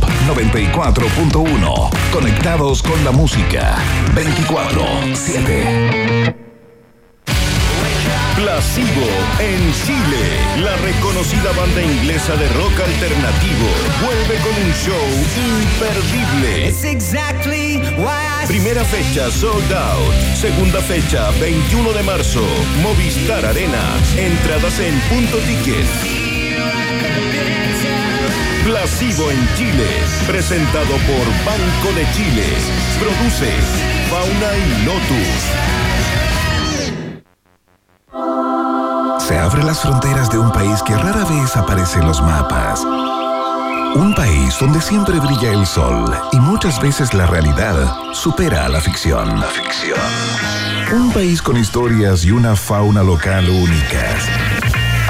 Pop 94.1. Conectados con la música 24-7. Placebo en Chile. La reconocida banda inglesa de rock alternativo vuelve con un show imperdible. Primera fecha sold out. Segunda fecha 21 de marzo. Movistar Arena. Entradas en punto ticket. Placebo en Chile. Presentado por Banco de Chile. Produce Fauna y Lotus. Se abren las fronteras de un país que rara vez aparece en los mapas. Un país donde siempre brilla el sol y muchas veces la realidad supera a la ficción. La ficción. Un país con historias y una fauna local únicas.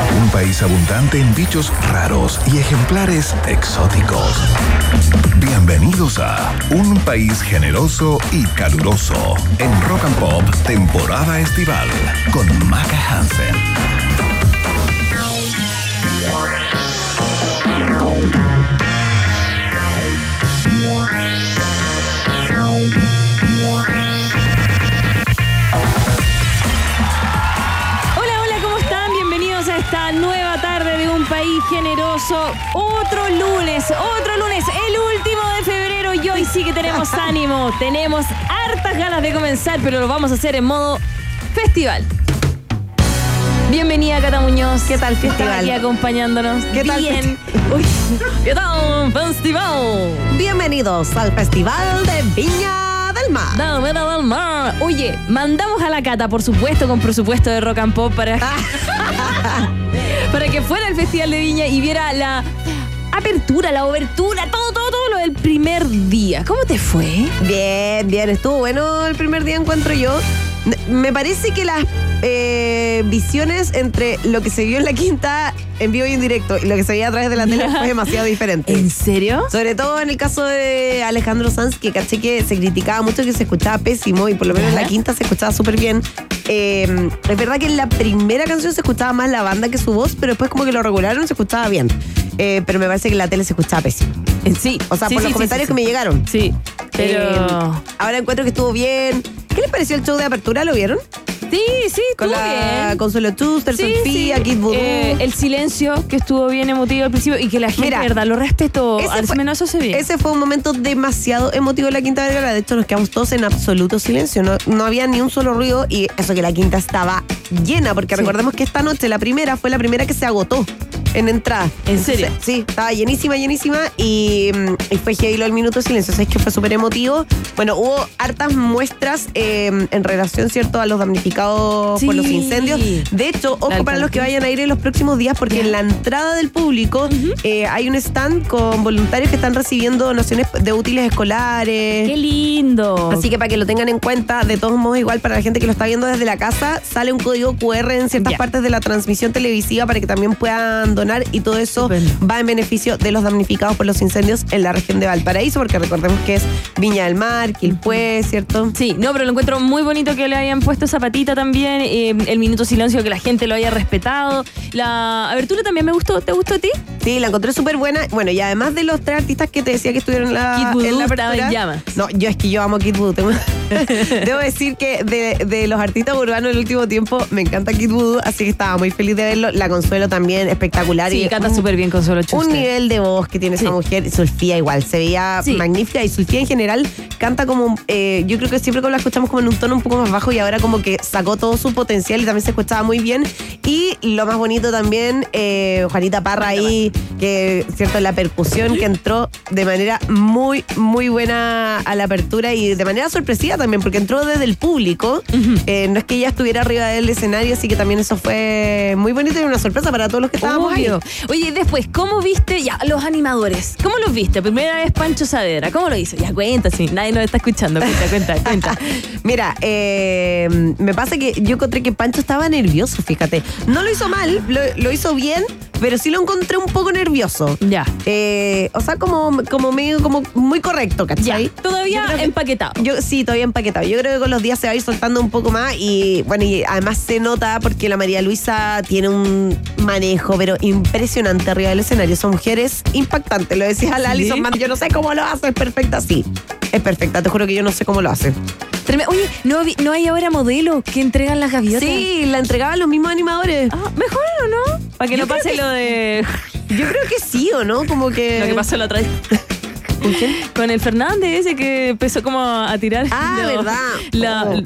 Un país abundante en bichos raros y ejemplares exóticos. Bienvenidos a Un país generoso y caluroso en Rock and Pop temporada estival con Maca Hansen. País generoso. Otro lunes, otro lunes, el último de febrero y hoy sí que tenemos ánimo. Tenemos hartas ganas de comenzar, pero lo vamos a hacer en modo festival. Bienvenida, Cata Muñoz. ¿Qué tal, festival? aquí acompañándonos. ¿Qué tal, Bien. Uy, ¿Qué tal, festival? Bienvenidos al Festival de Viña del Mar. Dame la del mar. Oye, mandamos a la Cata, por supuesto, con presupuesto de rock and pop para, para que fuera al Festival de Viña y viera la apertura, la obertura, todo, todo, todo lo del primer día. ¿Cómo te fue? Bien, bien, estuvo bueno el primer día encuentro yo. Me parece que las eh, visiones entre lo que se vio en la quinta en vivo y en directo y lo que se veía a través de la tele fue demasiado diferente. ¿En serio? Sobre todo en el caso de Alejandro Sanz, que caché que se criticaba mucho que se escuchaba pésimo y por lo menos en la quinta se escuchaba súper bien. Eh, es verdad que en la primera canción se escuchaba más la banda que su voz, pero después como que lo regularon se escuchaba bien. Eh, pero me parece que en la tele se escuchaba pésimo. En sí. O sea, Sí, por sí, los comentarios sí, que me llegaron. Sí, pero... Eh, ahora encuentro que estuvo bien. ¿Qué les pareció el show de apertura? ¿Lo vieron? Sí, sí, Con estuvo la bien. Consuelo Tuster, Sí, Sofía, sí. Kid Voodoo. Eh, el silencio que estuvo bien emotivo al principio y que la gente, Mira, de verdad, lo respetó. ese Al fue- menos eso se ve. Ese fue un momento demasiado emotivo en la Quinta Vergara. De hecho, nos quedamos todos en absoluto silencio. No, no había ni un solo ruido y eso que la Quinta estaba llena, porque Sí. recordemos que esta noche, la primera, fue la primera que se agotó en entrada. ¿En serio? Sí, estaba llenísima, llenísima y, mm, y fue heavy lo del minuto de silencio. Sabes que fue súper emotivo. Bueno, hubo hartas muestras eh, en relación, ¿cierto?, a los damnificados por los incendios. De hecho, ojo para los que vayan a ir en los próximos días, porque en la entrada del público eh, hay un stand con voluntarios que están recibiendo donaciones de útiles escolares. Qué lindo. Así que para que lo tengan en cuenta, de todos modos, igual para la gente que lo está viendo desde la casa, sale un código QR en ciertas partes de la transmisión televisiva para que también puedan donar y todo eso va en beneficio de los damnificados por los incendios en la región de Valparaíso, porque recordemos que es Viña del Mar, Quilpué, ¿cierto? Sí, no, pero lo encuentro muy bonito que le hayan puesto esa patita también, eh, el minuto silencio, que la gente lo haya respetado. La abertura también me gustó, ¿te gustó a ti? Sí, la encontré súper buena. Bueno, y además de los tres artistas que te decía que estuvieron en la, Kid en la estaba apertura. en llamas. No, yo es que yo amo Kid Voodoo. Tengo- Debo decir que de, de los artistas urbanos del último tiempo me encanta Kid Voodoo, así que estaba muy feliz de verlo. La Consuelo también, espectacular. Sí, y canta súper bien con solo Un nivel de voz que tiene Sí. esa mujer. Sulfía igual, se veía Sí. magnífica. Y Sulfía en general canta como, eh, yo creo que siempre como la escuchamos como en un tono un poco más bajo y ahora como que sacó todo su potencial y también se escuchaba muy bien. Y lo más bonito también, eh, Juanita Parra ahí, que cierto, la percusión que entró de manera muy, muy buena a la apertura y de manera sorpresiva también, porque entró desde el público. Eh, no es que ella estuviera arriba del escenario, así que también eso fue muy bonito y una sorpresa para todos los que estábamos ahí. Obvio. Oye, después, ¿cómo viste ya los animadores? ¿Cómo los viste? Primera vez Pancho Saavedra, ¿cómo lo hizo? Ya cuenta, sí, nadie nos está escuchando. Cuenta, cuenta, cuenta. Mira, eh, me pasa que yo encontré que Pancho estaba nervioso, fíjate. No lo hizo mal, lo, lo hizo bien, pero sí lo encontré un poco nervioso. Ya. Eh, o sea, como, como medio, como muy correcto, Ya. ¿cachai? Todavía Yo creo que- empaquetado. Yo sí, todavía empaquetado. Yo creo que con los días se va a ir soltando un poco más y bueno, y además se nota porque la María Luisa tiene un manejo, pero impresionante arriba del escenario. Son mujeres impactantes. Lo decía la ¿Sí? Alison yo no sé cómo lo hace, es perfecta. Sí, es perfecta. Te juro que yo no sé cómo lo hace. Oye, ¿no, vi- ¿no hay ahora modelos que entregan las gaviotas? Sí, la entregaban los mismos animadores. Ah, ¿Mejor o no? Para que Yo no pase que lo de... Yo creo que sí, ¿o no? Como que. Lo que pasó la otra vez. ¿Con quién? Con el Fernández ese que empezó como a tirar. Ah, ¿verdad? la- Oh.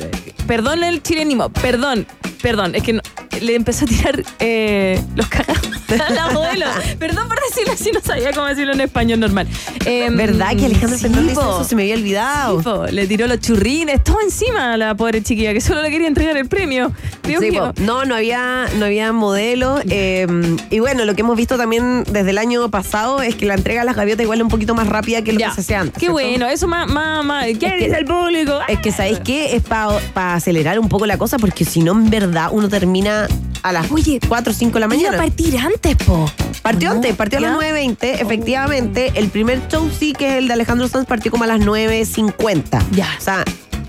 Perdón el chilenismo, perdón, perdón, es que no- le empezó a tirar eh, los cagados a. Perdón por decirlo así, no sabía cómo decirlo en español normal. Em, ¿Verdad que Alejandro sí, Fernández hizo po. eso? Se me había olvidado. Sí, po, le tiró los churrines, todo encima a la pobre chiquilla que solo le quería entregar el premio. Dios Sí, mío. po. no, no había, no había modelo. eh, y bueno, lo que hemos visto también desde el año pasado es que la entrega de las gaviotas igual es un poquito más rápida que lo Ya. que se antes. Qué ¿cierto? bueno, eso más, más, más. ¿Qué Es que- dice el público? Es que, ¿sabéis qué? Es para acelerar un poco la cosa, porque si no, en verdad, uno termina a las Oye, 4 o 5 de la Iba a mañana. partir antes, po. Partió ¿No? antes, partió a las ¿Ya? 9.20, efectivamente. El primer show sí, que es el de Alejandro Sanz, partió como a las 9.50. Ya. O sea,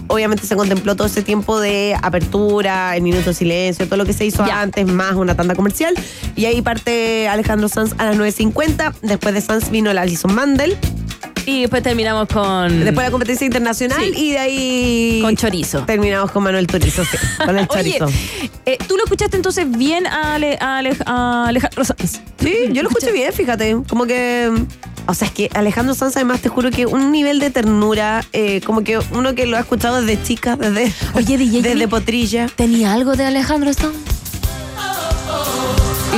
obviamente se contempló todo ese tiempo de apertura, el minuto de silencio, todo lo que se hizo Ya. antes, más una tanda comercial. Y ahí parte Alejandro Sanz a las 9.50. Después de Sanz vino el Alison Mandel. Y después terminamos con. Después la competencia internacional Sí. y de ahí... Con chorizo. Terminamos con Manuel Turizo, sí, con el Oye, chorizo. eh, ¿tú lo escuchaste entonces bien a, Ale- a Ale- a Alejandro Sanz? Sí, yo lo escuché bien, fíjate. Como que. O sea, es que Alejandro Sanz, además, te juro que un nivel de ternura, eh, como que uno que lo ha escuchado desde chica, desde, Oye, DJ, desde Potrilla. ¿Tenía algo de Alejandro Sanz?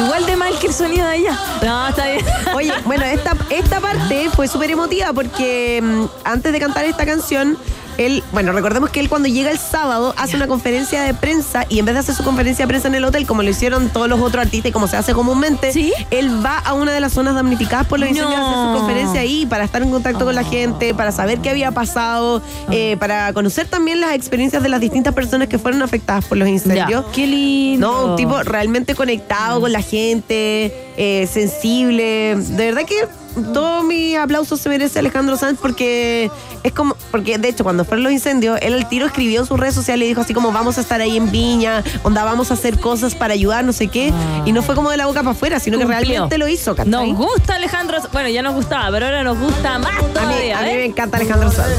Igual de mal que el sonido de ella. No, está bien. Oye, bueno, esta, esta parte fue súper emotiva porque mm, antes de cantar esta canción, él, bueno, recordemos que él cuando llega el sábado hace una conferencia de prensa y en vez de hacer su conferencia de prensa en el hotel, como lo hicieron todos los otros artistas y como se hace comúnmente, ¿Sí? él va a una de las zonas damnificadas por los incendios a hacer No. su conferencia ahí para estar en contacto con la gente, para saber qué había pasado, eh, para conocer también las experiencias de las distintas personas que fueron afectadas por los incendios. Qué lindo. No, un tipo realmente conectado con la gente, eh, sensible. De verdad que todos mis aplausos se merece Alejandro Sanz porque es como, porque de hecho cuando fueron los incendios, él al tiro escribió en sus redes sociales y dijo así como vamos a estar ahí en Viña, onda vamos a hacer cosas para ayudar, no sé qué. Y no fue como de la boca para afuera, sino que realmente lo hizo, ¿cachai? Nos gusta Alejandro Sanz. Bueno, ya nos gustaba, pero ahora nos gusta más a mí, todavía. a mí ¿eh? me encanta Alejandro Sanz.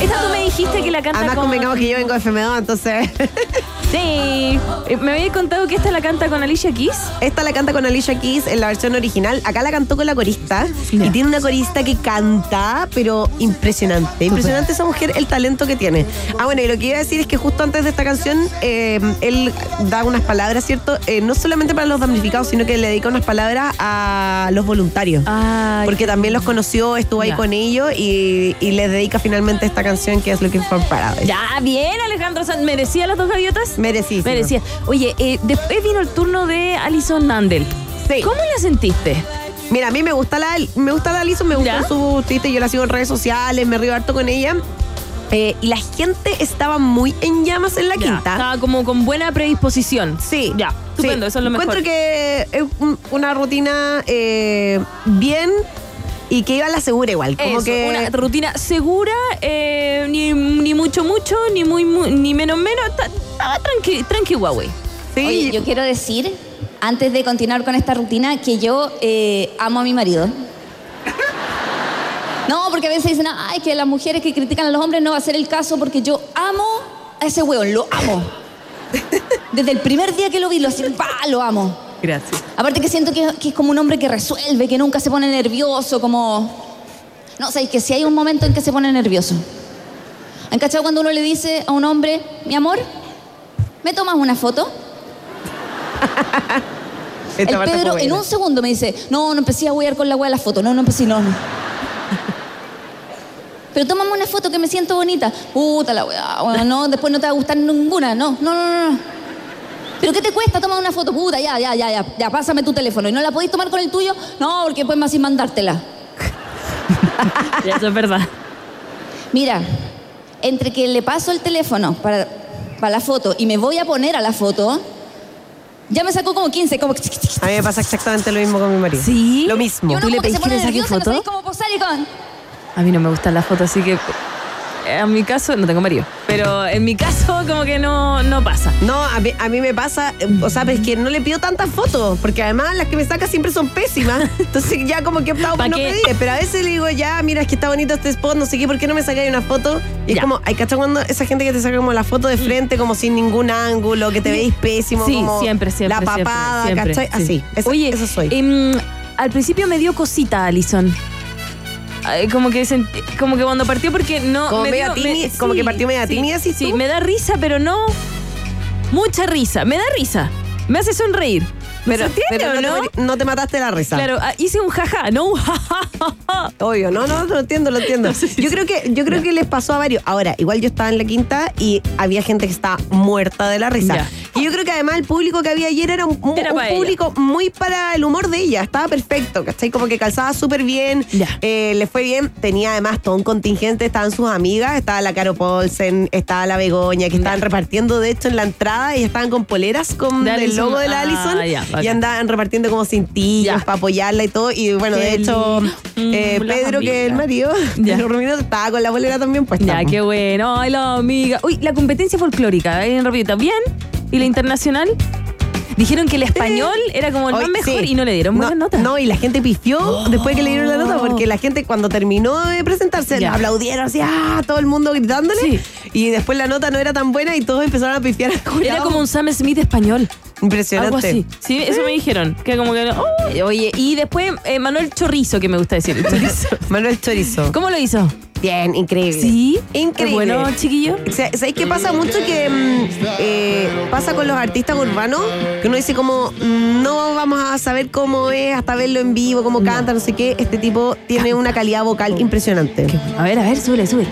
Esta tú me dijiste que la canta Además con... convengamos que yo vengo de FM2, entonces Sí. Eh, Me habías contado que esta la canta con Alicia Keys. Esta la canta con Alicia Keys en la versión original. Acá la cantó con la corista. Ya. Y tiene una corista que canta, pero impresionante. Impresionante esa mujer, el talento que tiene. Ah, bueno, y lo que iba a decir es que justo antes de esta canción, eh, él da unas palabras, ¿cierto? Eh, no solamente para los damnificados, sino que le dedica unas palabras a los voluntarios. Ay, Porque también los conoció, estuvo ahí con ellos y, y les dedica finalmente esta canción que es Looking for Paradise. Ya, bien, Alejandro. ¿Merecía las dos gaviotas? Merecísimo. Merecía. Oye, eh, después vino el turno de Alison Mandel. Sí. ¿Cómo la sentiste? Mira, a mí me gusta la, me gusta la Alison, me gusta ¿Ya? su Twitter, yo la sigo en redes sociales, me río harto con ella. Eh, y la gente estaba muy en llamas en la Ya, quinta. Estaba como con buena predisposición. Sí. Ya, estupendo, sí. eso es lo mejor. Encuentro que es un- una rutina eh, bien y que iba a la segura igual. Como Eso, que. una rutina segura, eh, ni, ni mucho mucho, ni muy, mu- ni menos menos. Ta- Estaba tranqui, tranqui Huawei. sí, Oye, yo quiero decir, antes de continuar con esta rutina, que yo eh, amo a mi marido. No, porque a veces dicen, ay, que las mujeres que critican a los hombres no va a ser el caso porque yo amo a ese hueón, lo amo. Desde el primer día que lo vi, lo, así, ¡pa! lo amo. Gracias. Aparte que siento que, que es como un hombre que resuelve, que nunca se pone nervioso, como... No, sabéis que si hay un momento en que se pone nervioso. ¿Han cachado cuando uno le dice a un hombre, mi amor, ¿me tomas una foto? El Pedro en un segundo me dice, no, no empecé a huear con la hueá de la foto, no, no empecé, no, no. Pero tómame una foto que me siento bonita. Puta la weá, bueno, no, después no te va a gustar ninguna, no, no, no, no. ¿Pero qué te cuesta tomar una foto? Puta, ya, ya, ya, ya, ya, pásame tu teléfono. ¿Y no la podéis tomar con el tuyo? No, porque después más sin mandártela. Ya, eso es verdad. Mira, entre que le paso el teléfono para, para la foto y me voy a poner a la foto, Ya me sacó como 15, como... A mí me pasa exactamente lo mismo con mi marido. ¿Sí? Lo mismo. Y uno ¿Tú le como que pedís que le saque foto? cómo posar y con... A mí no me gustan las fotos, así que en mi caso no tengo marido. Pero en mi caso como que no, no pasa. No, a mí, a mí me pasa, o sea, es que no le pido tantas fotos, porque además las que me saca siempre son pésimas. Entonces ya como que he optado ¿Pa por no qué? pedir. Pero a veces le digo, ya, mira, es que está bonito este spot, no sé qué, ¿por qué no me sacáis una foto? Y es como, hay cachado cuando esa gente que te saca como la foto de frente, como sin ningún ángulo, que te veis pésimo, Sí, como siempre, siempre. la siempre, papada, siempre, ¿cachai? sí. Así. Eso, Oye, eso soy. em, al principio me dio cosita, Alison. Como que sentí- como que cuando partió porque no Como me media dio- tímida- como que partió media tímida, ¿sí sí me da risa pero no mucha risa me da risa me hace sonreír pero ¿Se pero no, no? Te, no te mataste la risa. claro ah, hice un jaja no un jajaja Obvio, no, no, lo entiendo, lo entiendo. Yo creo que, yo creo que les pasó a varios. Ahora, igual yo estaba en la quinta y había gente que estaba muerta de la risa. Ya. Y yo creo que además el público que había ayer era un, un- Era un para ella. público muy para el humor de ella. Estaba perfecto, ¿cachai? Como que calzaba súper bien. Eh, le fue bien. Tenía además todo un contingente. Estaban sus amigas. Estaba la Caro Paulsen, estaba la Begoña, que estaban repartiendo, de hecho, en la entrada y estaban con poleras con el logo de la Ah, Allison. ya, y andaban repartiendo como cintillos Ya. para apoyarla y todo. Y bueno, de hecho, eh, Mm, Pedro, que es el marido Ya. Romino, estaba con la bolera también puesta. ya qué bueno ay la amiga uy la competencia folclórica en rapidita bien y la internacional dijeron que el español era como el Hoy, más mejor sí. y no le dieron buenas no, notas No, y la gente pifió después que le dieron la nota, porque la gente cuando terminó de presentarse, Ya. la aplaudieron así, ah, todo el mundo gritándole. Sí. Y después la nota no era tan buena y todos empezaron a pifiar al jurado. Era como un Sam Smith español. Impresionante. Algo así. Sí, eso me dijeron. Que como que. oh, oye, y después eh, Manuel Chorizo, que me gusta decir. el Chorizo. Manuel Chorizo. ¿Cómo lo hizo? Bien, increíble. Sí. Increíble. Bueno, chiquillo. O sea, ¿Sabéis qué pasa mucho que mm, eh, pasa con los artistas urbanos? Que uno dice como, mm, no vamos a saber cómo es hasta verlo en vivo, cómo canta, no sé qué. Este tipo tiene una calidad vocal impresionante. A ver, a ver, sube, sube.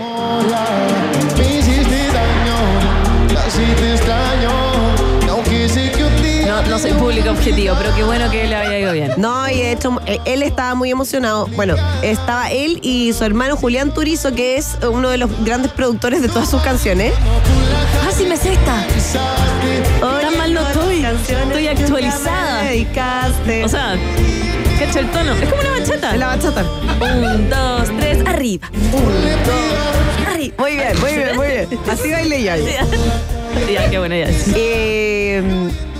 Público objetivo, pero qué bueno que le haya ido bien. No, y de hecho, eh, él estaba muy emocionado. Bueno, estaba él y su hermano Julián Turizo, que es uno de los grandes productores de todas sus canciones. Ah, sí me sé esta. Tan mal no estoy. Estoy actualizada. O sea, cacho el tono. Es como una bachata. La bachata. Un, dos, tres, arriba. Arriba. Muy bien, muy bien, muy bien. Así bailé yo. ahí. Ya, qué bueno ya. Eh,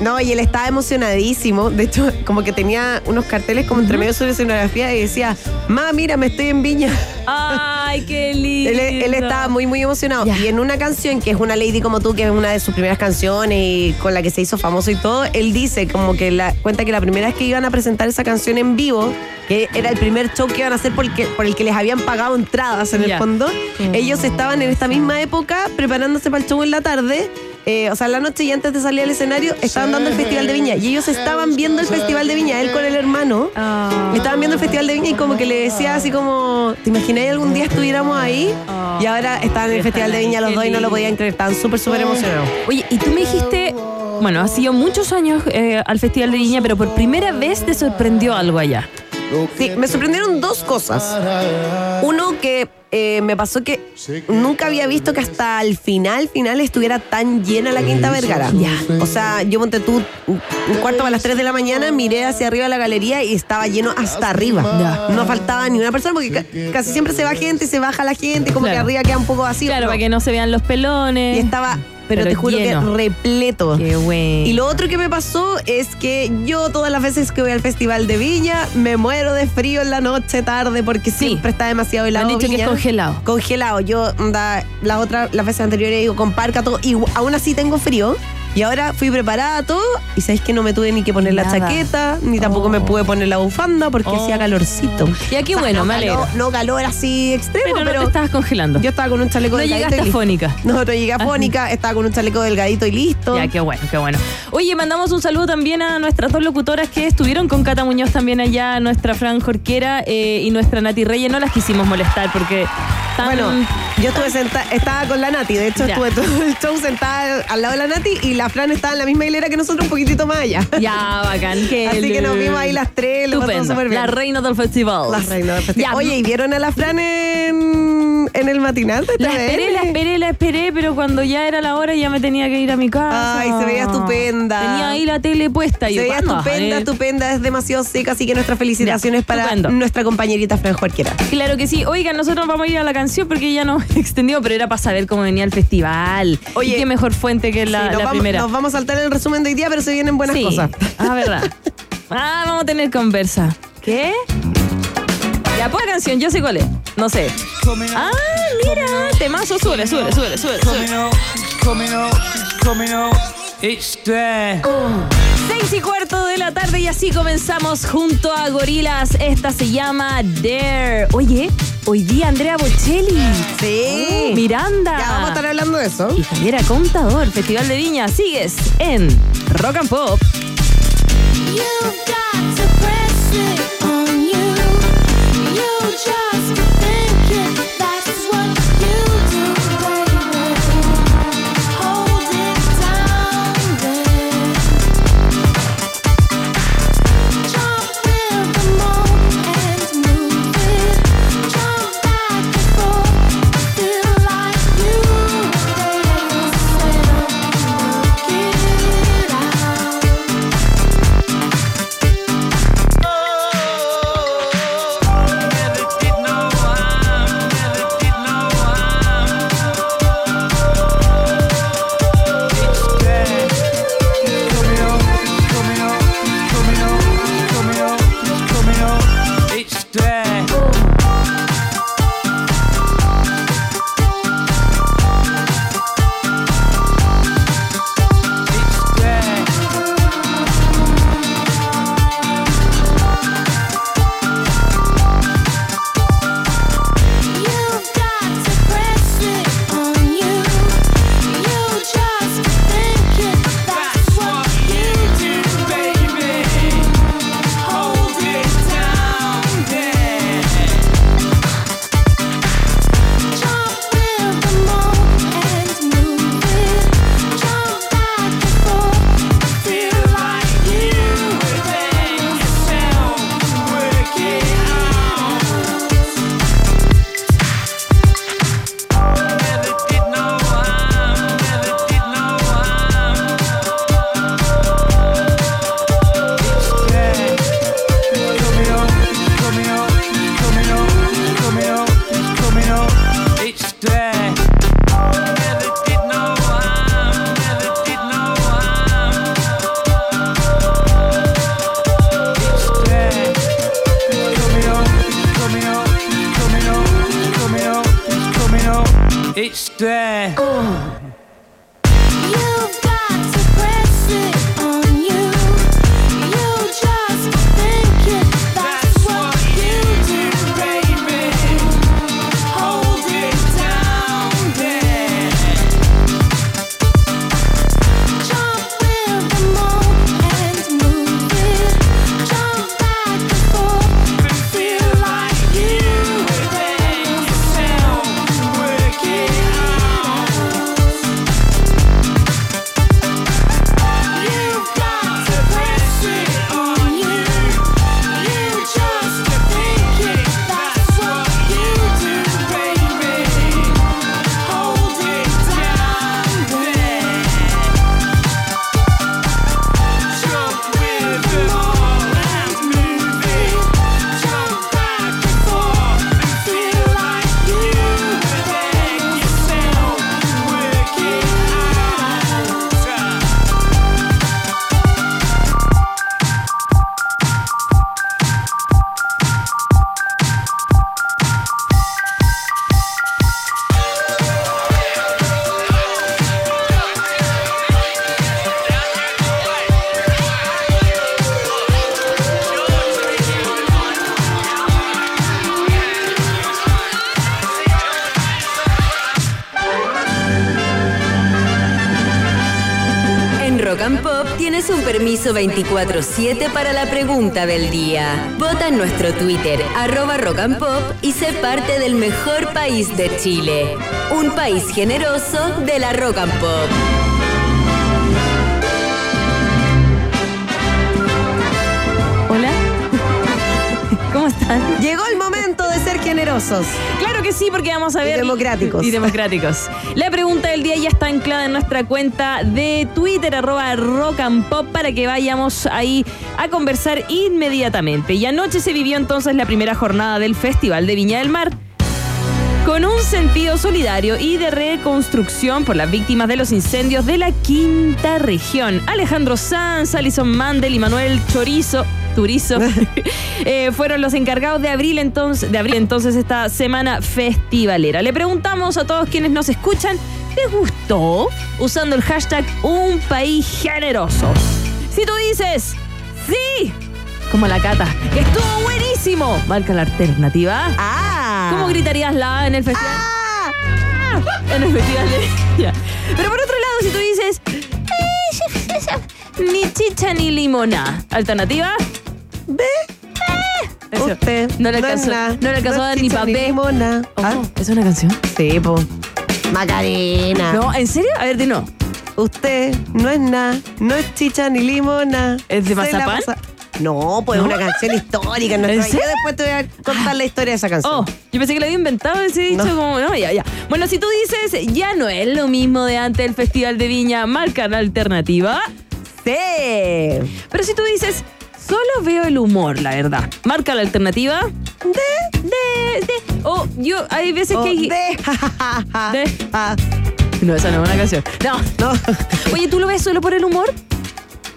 no, y él estaba emocionadísimo. De hecho, como que tenía unos carteles como entre medio de su escenografía y decía, ma, mira, me estoy en Viña. Ay, qué lindo. Él, él estaba muy, muy emocionado. Ya. Y en una canción que es una Lady como tú, que es una de sus primeras canciones y con la que se hizo famoso y todo, él dice como que la, cuenta que la primera vez que iban a presentar esa canción en vivo, que era el primer show que iban a hacer por el que, por el que les habían pagado entradas en Ya. el fondo, ellos estaban en esta misma época preparándose para el show en la tarde. Eh, o sea, la noche y antes de salir al escenario, estaban dando el Festival de Viña. Y ellos estaban viendo el Festival de Viña, él con el hermano. Ah. Estaban viendo el Festival de Viña y como que le decía así como, ¿te imagináis algún día estuviéramos ahí? Y ahora estaban en el Festival de Viña los dos y no lo podían creer, estaban súper, súper emocionados. Oye, y tú me dijiste, bueno, ha sido muchos años eh, al Festival de Viña, pero por primera vez te sorprendió algo allá. Sí, me sorprendieron dos cosas. Uno que eh, me pasó que nunca había visto que hasta el final, final estuviera tan llena la Quinta Vergara. Ya. O sea, yo monté tú un cuarto para las 3 de la mañana, miré hacia arriba la galería y estaba lleno hasta arriba. Ya. No faltaba ni una persona porque ca- casi siempre se va gente y se baja la gente, como Claro. que arriba queda un poco vacío. Claro, para que no se vean los pelones. Y estaba, pero, Pero te juro lleno. que repleto. Qué bueno. Y lo otro que me pasó es que yo todas las veces que voy al Festival de Viña me muero de frío en la noche tarde porque Sí. siempre está demasiado Me helado. han dicho que es congelado. Congelado. Yo onda, las otras las veces anteriores digo con parca todo y aún así tengo frío. Y ahora fui preparada todo y sabéis que no me tuve ni que poner la chaqueta, ni tampoco me pude poner la bufanda porque Oh. hacía calorcito. Ya qué O sea, bueno, no me calor- alegro. No calor así extremo, Pero, pero, no te estabas congelando. yo estaba con un chaleco No delgadito llegaste y fónica. No, no llegué a fónica, estaba con un chaleco delgadito y listo. Ya, qué bueno, qué bueno. Oye, mandamos un saludo también a nuestras dos locutoras que estuvieron con Cata Muñoz también allá, nuestra Fran Jorquera eh, y nuestra Nati Reyes. No las quisimos molestar porque tan- Bueno, yo estuve sentada, estaba con la Nati, de hecho Ya. estuve todo el show sentada al lado de la Nati y la Fran estaba en la misma hilera que nosotros, un poquitito más allá. Ya, bacán. Que Así que nos vimos ahí las tres, lo pasamos súper bien. La reina del festival. Las reinas del festival. Ya, Oye, ¿y vieron a la Fran en, en el matinal de La esperé, la esperé, la esperé, pero cuando ya era la hora ya me tenía que ir a mi casa. Ay, se veía estupenda. Tenía ahí la tele puesta. y Se yo, veía ¿cuándo vas a estupenda, estupenda, es demasiado seca, así que nuestras felicitaciones Ya, para estupendo. nuestra compañerita Fran Jorquera. Claro que sí. Oigan, nosotros vamos a ir a la canción porque ya nos extendió, pero era para saber cómo venía el festival. Oye, y qué mejor fuente que la, Sí, la vamos, primera. nos vamos a saltar el resumen de hoy día, pero se vienen buenas Sí. cosas. Ah, verdad. Ah, vamos a tener conversa. ¿Qué? Ya, la canción, yo sé cuál es. No sé. Ah, mira, temazo, sube, sube, sube, sube. Seis y cuarto de la tarde y así comenzamos junto a Gorilas. Esta se llama Dare. Oye, hoy día Andrea Bocelli. Sí. Miranda. Ya vamos a estar hablando de eso. Y Javiera Contador, Festival de Viña. Sigues en Rock and Pop. Permiso 24-7 para la pregunta del día. Vota en nuestro Twitter, arroba Rock and Pop, y sé parte del mejor país de Chile. Un país generoso de la Rock and Pop. Hola. ¿Cómo están? Llegó el momento. Generosos. Claro que sí, porque vamos a Y ver. democráticos. Y democráticos. La pregunta del día ya está anclada en nuestra cuenta de Twitter, arroba rock and pop, para que vayamos ahí a conversar inmediatamente. Y anoche se vivió entonces la primera jornada del Festival de Viña del Mar. Con un sentido solidario y de reconstrucción por las víctimas de los incendios de la quinta región. Alejandro Sanz, Alison Mandel y Manuel Chorizo. Turizo eh, fueron los encargados de abrir, entonces, de abrir entonces esta semana festivalera. Le preguntamos a todos quienes nos escuchan, ¿les gustó? Usando el hashtag Un País Generoso. Si tú dices, sí, como la cata, que estuvo buenísimo, marca la alternativa. Ah. ¿Cómo gritarías la en el festival? Ah. En el festival de... Pero por otro lado, si tú dices... "Eh, Ni chicha ni limona. ¿Alternativa? ¿Ve? Eso. Usted. No le alcanzó, nada. no le alcanzó No a dar ni papel. limona. Oh, Ah, ¿Es una canción? sí, po. Macarena. No, ¿en serio? A ver, di no. Usted no es nada, no es chicha ni limona. ¿Es de la Mazapán? pasa- No, pues es ¿No? una canción histórica. en ¿En serio? Después te voy a contar la historia de esa canción. Oh, yo pensé que lo había inventado ese dicho No. como. No, ya, ya. Bueno, si tú dices, ya no es lo mismo de antes del Festival de Viña, marca la alternativa. Sí. Pero si tú dices, solo veo el humor, la verdad. Marca la alternativa. De, de, de. O yo, hay veces O que. hay- de. De. No, esa no es una canción. No. no, Oye, ¿tú lo ves solo por el humor?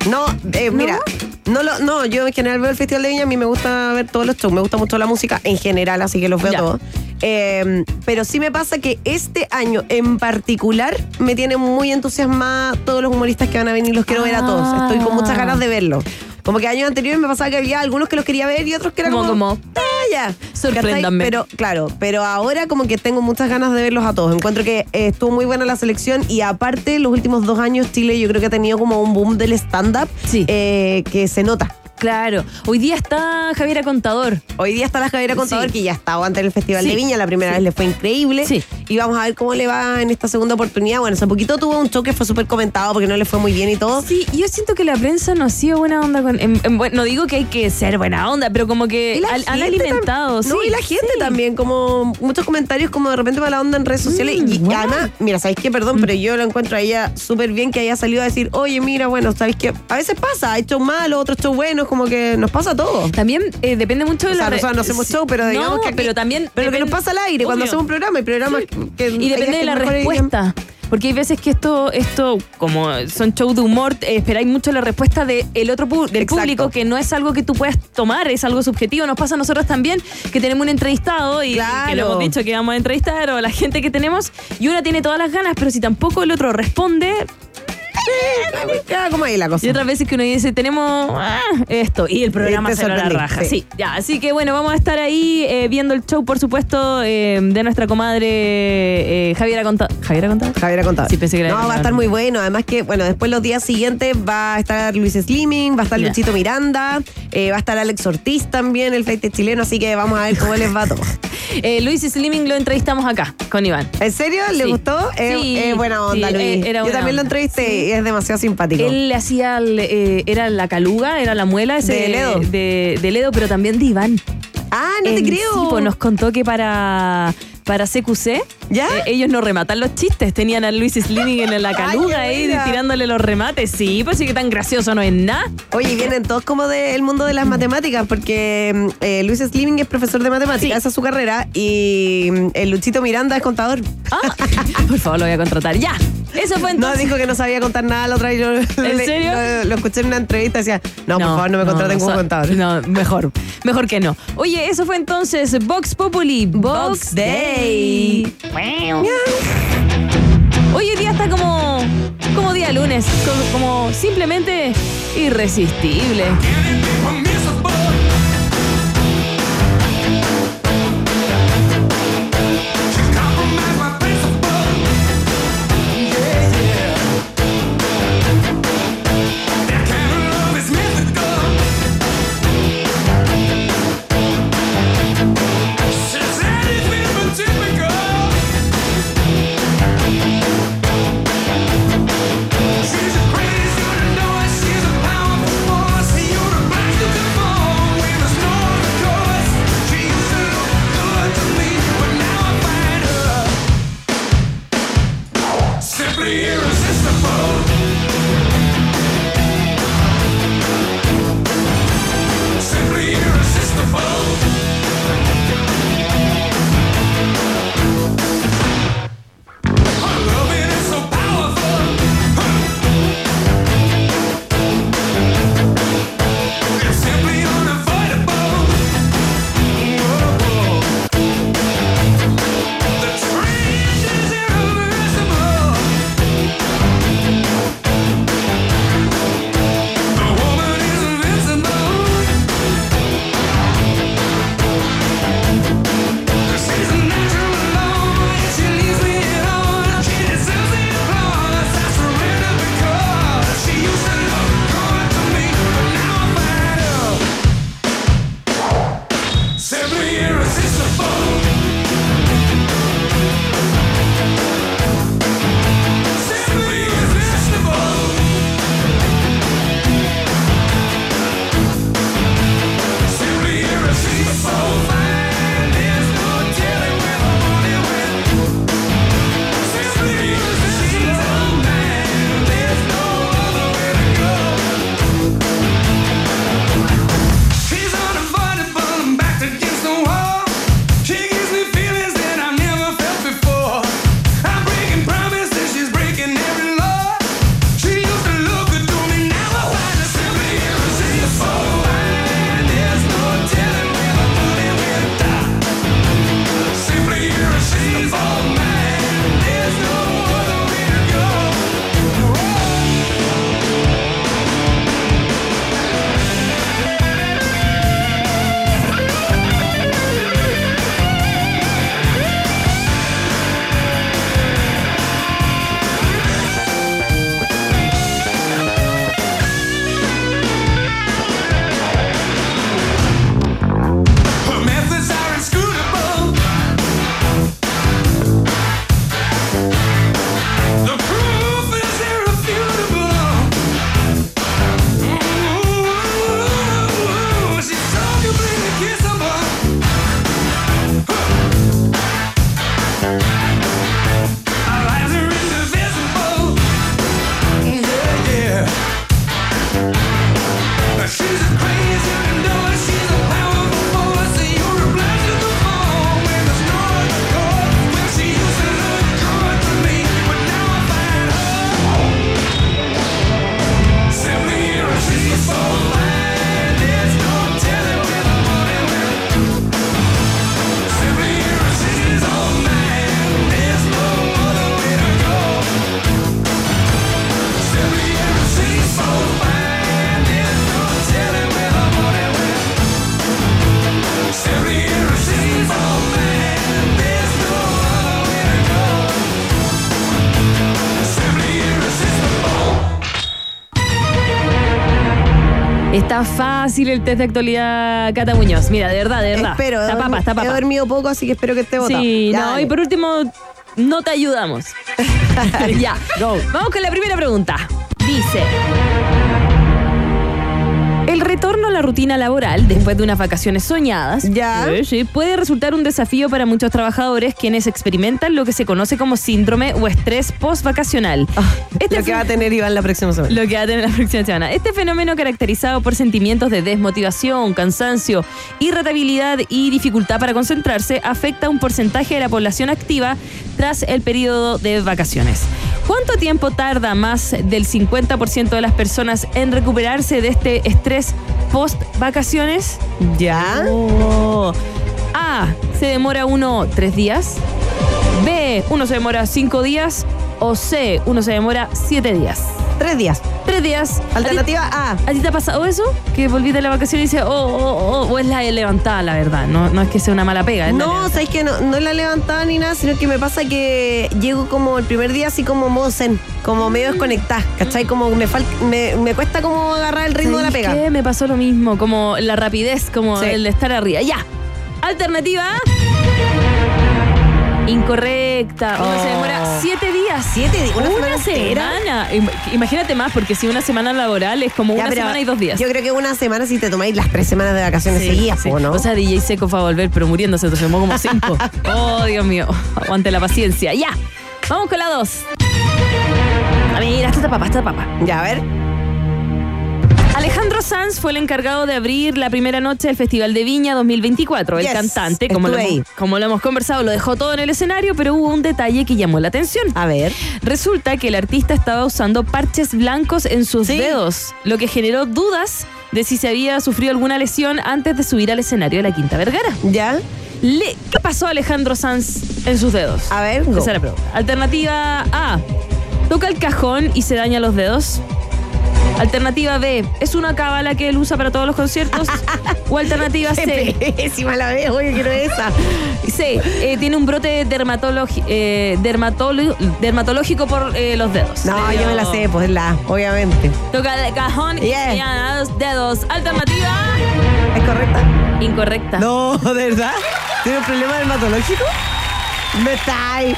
no, eh, mira. No, lo, no, yo en general veo el Festival de Viña, a mí me gusta ver todos los shows, me gusta mucho la música en general, así que los veo Ya. todos. Eh, pero sí me pasa que este año en particular me tiene muy entusiasmada todos los humoristas que van a venir, los quiero ver a todos. Estoy con muchas ganas de verlos. Como que años anteriores me pasaba que había algunos que los quería ver y otros que era Como- como... "Ah, ya". sorpréndanme. ¿Cachai? Pero claro, pero ahora como que tengo muchas ganas de verlos a todos. Encuentro que eh, estuvo muy buena la selección y aparte los últimos dos años Chile yo creo que ha tenido como un boom del stand-up Sí. eh, que se nota. Claro. Hoy día está Javiera Contador. Hoy día está la Javiera Contador, Sí. que ya estaba antes del Festival Sí. de Viña. La primera Sí. vez le fue increíble. Sí. Y vamos a ver cómo le va en esta segunda oportunidad. Bueno, hace poquito tuvo un show que fue súper comentado porque no le fue muy bien y todo. Sí, yo siento que la prensa no ha sido buena onda con. en- no digo que hay que ser buena onda, pero como que la al- han alimentado. No, y la gente también, como muchos comentarios como de repente mala onda en redes sociales. Mm, y wow. mira, ¿sabéis qué? Perdón, pero yo lo encuentro a ella súper bien que haya salido a decir, oye, mira, bueno, ¿sabéis qué? A veces pasa, hay shows malos, otros shows buenos, como que nos pasa todo. También eh, depende mucho de O sea, la. no hacemos sí. show, pero digamos No, que aquí- pero también. Pero lo que nos pasa al aire, cuando hacemos un programa, hay programas que... Y depende de la respuesta. Porque hay veces que esto, esto como son shows de humor, eh, esperáis mucho la respuesta de el otro del Exacto. público, que no es algo que tú puedas tomar, es algo subjetivo. Nos pasa a nosotros también, que tenemos un entrevistado y Claro. que le hemos dicho que vamos a entrevistar o la gente que tenemos, y una tiene todas las ganas, pero si tampoco el otro responde, Queda como ahí la cosa. y otras veces que uno dice, tenemos ah, esto, y el programa se la raja. sí. Sí. ya. Así que bueno, vamos a estar ahí eh, viendo el show, por supuesto, eh, de nuestra comadre eh, Javiera Contador. ¿Javiera Contador? Javiera Contador. Sí, pensé que No, va a estar muy bueno. Además que, bueno, después los días siguientes va a estar Luis Slimming, va a estar Ya. Luchito Miranda, eh, va a estar Alex Ortiz también, el flight chileno, así que vamos a ver cómo les va todo. Eh, Luis Slimming lo entrevistamos acá, con Iván. ¿En serio? ¿Le Sí. gustó? Es Sí, es buena onda, sí, Luis. eh, Yo también lo entrevisté es demasiado simpático. Él le hacía, el, eh, era la caluga, era la muela ese De Ledo. De, de Ledo, pero también de Iván. ah, no te creo. sí, pues nos contó que para, para CQC ¿Ya? eh, ellos no rematan los chistes. Tenían a Luis Slimming en la caluga ahí tirándole los remates. Sí, pues sí que tan gracioso no es nada. Oye, vienen todos como del mundo de las matemáticas, porque mm, eh, Luis Slimming es profesor de matemáticas, Sí. esa es su carrera, y mm, el Luchito Miranda es contador. Ah, por favor, lo voy a contratar. Ya. Eso fue No, entonces. dijo que no sabía contar nada la otra vez. Yo ¿En serio? Lo, lo escuché en una entrevista y decía, no, por favor, no me contraten como so- contador. No, mejor. Mejor que no. Oye, eso fue entonces Vox Populi, Vox, Vox Day. Hoy el día está como, como día lunes, co- como simplemente irresistible. Está fácil el test de actualidad, Cata Muñoz. Mira, de verdad, de verdad. Espero. Está papa, está dormi- He papa. dormido poco, así que espero que esté votado. Sí, Ya, no, dale. y por último, no te ayudamos. ya, Go. Vamos con la primera pregunta. Dice. Retorno a la rutina laboral después de unas vacaciones soñadas Ya. sí, puede resultar un desafío para muchos trabajadores quienes experimentan lo que se conoce como síndrome o estrés post-vacacional. Este Ah, Lo que va a tener Iván la próxima semana. lo que va a tener la próxima semana. Este fenómeno caracterizado por sentimientos de desmotivación, cansancio, irritabilidad y dificultad para concentrarse afecta a un porcentaje de la población activa tras el periodo de vacaciones. ¿Cuánto tiempo tarda más del 50% de las personas en recuperarse de este estrés post vacaciones? ¿Ya? Oh. A. Se demora uno tres días. B. Uno se demora cinco días. O C. Uno se demora siete días. Tres días. Tres días. Alternativa A. ¿A ti, te ha pasado eso? Que volviste de la vacación y dices, oh, oh, oh, o es la levantada, la verdad. No, no es que sea una mala pega. es No, levantada. sabes que no, no es la levantada ni nada, sino que me pasa que llego como el primer día así como modo zen, como medio desconectada, ¿cachai? Como me, fal- me, me cuesta como agarrar el ritmo de la ¿Sabes pega. qué? Me pasó lo mismo, como la rapidez, como Sí. el de estar arriba. Ya. Alternativa A. Incorrecta. Uno se Oh. demora siete días. ¿Siete días? ¿Una Una, semana Imagínate más, porque si una semana laboral es como Ya, una semana y dos días. Yo creo que una semana si te tomáis las tres semanas de vacaciones Sí, seguidas, sí. ¿o no? O sea, DJ Seco fue a volver, pero muriéndose, entonces tomó como cinco. oh, Dios mío. Aguante la paciencia. Ya. Vamos con la dos. A mira, esta papa, esta papa. ya, a ver. Alejandro Sanz fue el encargado de abrir la primera noche del Festival de Viña 2024. El Yes, cantante, como lo, hemos, ahí. como lo hemos conversado, lo dejó todo en el escenario, pero hubo un detalle que llamó la atención. A ver. Resulta que el artista estaba usando parches blancos en sus Sí. dedos, lo que generó dudas de si se había sufrido alguna lesión antes de subir al escenario de la Quinta Vergara. ¿Ya? Le- ¿Qué pasó a Alejandro Sanz en sus dedos? A ver. Esa la pregunta. Alternativa A. Toca el cajón y se daña los dedos. Alternativa B. ¿Es una cábala que él usa para todos los conciertos? o alternativa C. Pésima la veo, oye, quiero esa. C. eh, tiene un brote eh, dermatológico por eh, los dedos. No, yo me la sé, pues la, obviamente. Toca el cajón y Yeah. daña los dedos. Alternativa ¿Es correcta? incorrecta. No, ¿de verdad? ¿Tiene un problema dermatológico? Me está ahí.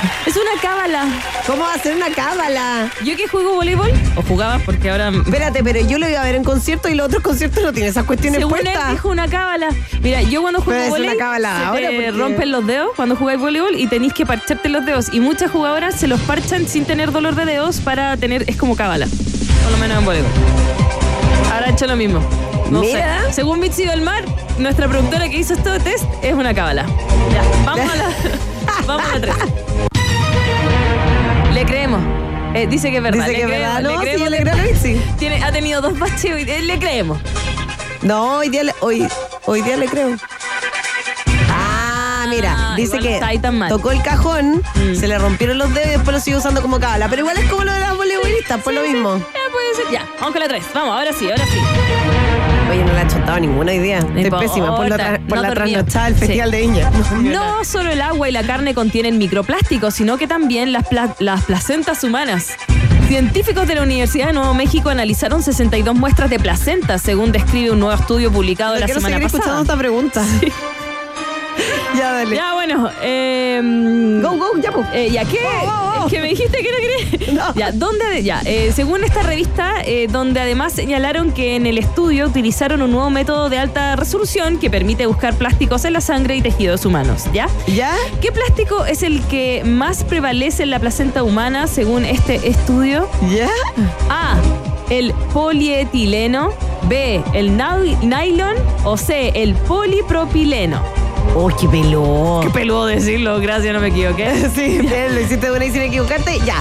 Es una cábala. ¿Cómo va a ser una cábala? Yo que juego voleibol, o jugaba porque ahora Espérate, pero yo lo iba a ver en concierto y los otros conciertos no tienen esas cuestiones Según él puestas. dijo una cábala. Mira, yo cuando juego Pero es una voleibol cábala se ahora, te porque- rompen los dedos cuando jugáis voleibol y tenéis que parcharte los dedos. Y muchas jugadoras se los parchan sin tener dolor de dedos para tener... Es como cábala. Por lo menos en voleibol. Ahora he hecho lo mismo. No Mira. sé. Según Mitzi del Mar, nuestra productora que hizo este test es una cábala. Ya, vamos a la... vamos a la tres. Le creemos. Eh, dice que es verdad. Dice le que es creemos, verdad. le No, sí, creemos, yo le le-. Tiene, ha tenido dos baches y eh, le creemos. No, hoy día le, hoy, hoy día le creo. Ah, mira, Ah, dice que tocó el cajón, Mm. se le rompieron los dedos y después lo sigue usando como cábala. Pero igual es como lo de las voleibolistas, pues lo mismo. Eh, puede ser. Ya, vamos con la 3. Vamos, ahora sí, ahora sí. Oye, no la he chontado ninguna idea. Estoy importa, pésima por la, por no la trasnochada del Sí. Festival de Viña. No solo el agua y la carne contienen microplásticos, sino que también las, pla- las placentas humanas. Científicos de la Universidad de Nuevo México analizaron 62 muestras de placentas, según describe un nuevo estudio publicado la semana seguir escuchando pasada. esta pregunta. Ya, dale. Ya, bueno, eh, Go, go, ya, pues. Eh, ¿Ya qué? Oh. Es que me dijiste que no querías. No. Ya, ¿dónde? Ya, eh, según esta revista, eh, donde además señalaron que en el estudio utilizaron un nuevo método de alta resolución que permite buscar plásticos en la sangre y tejidos humanos, ¿ya? ¿Ya? ¿Qué plástico es el que más prevalece en la placenta humana según este estudio? ¿Ya? A. El polietileno. B. El nylon. O C. El polipropileno. Oh, qué pelón. Qué peludo decirlo, gracias, no me equivoqué. Sí, lo hiciste buena y sin equivocarte. Ya.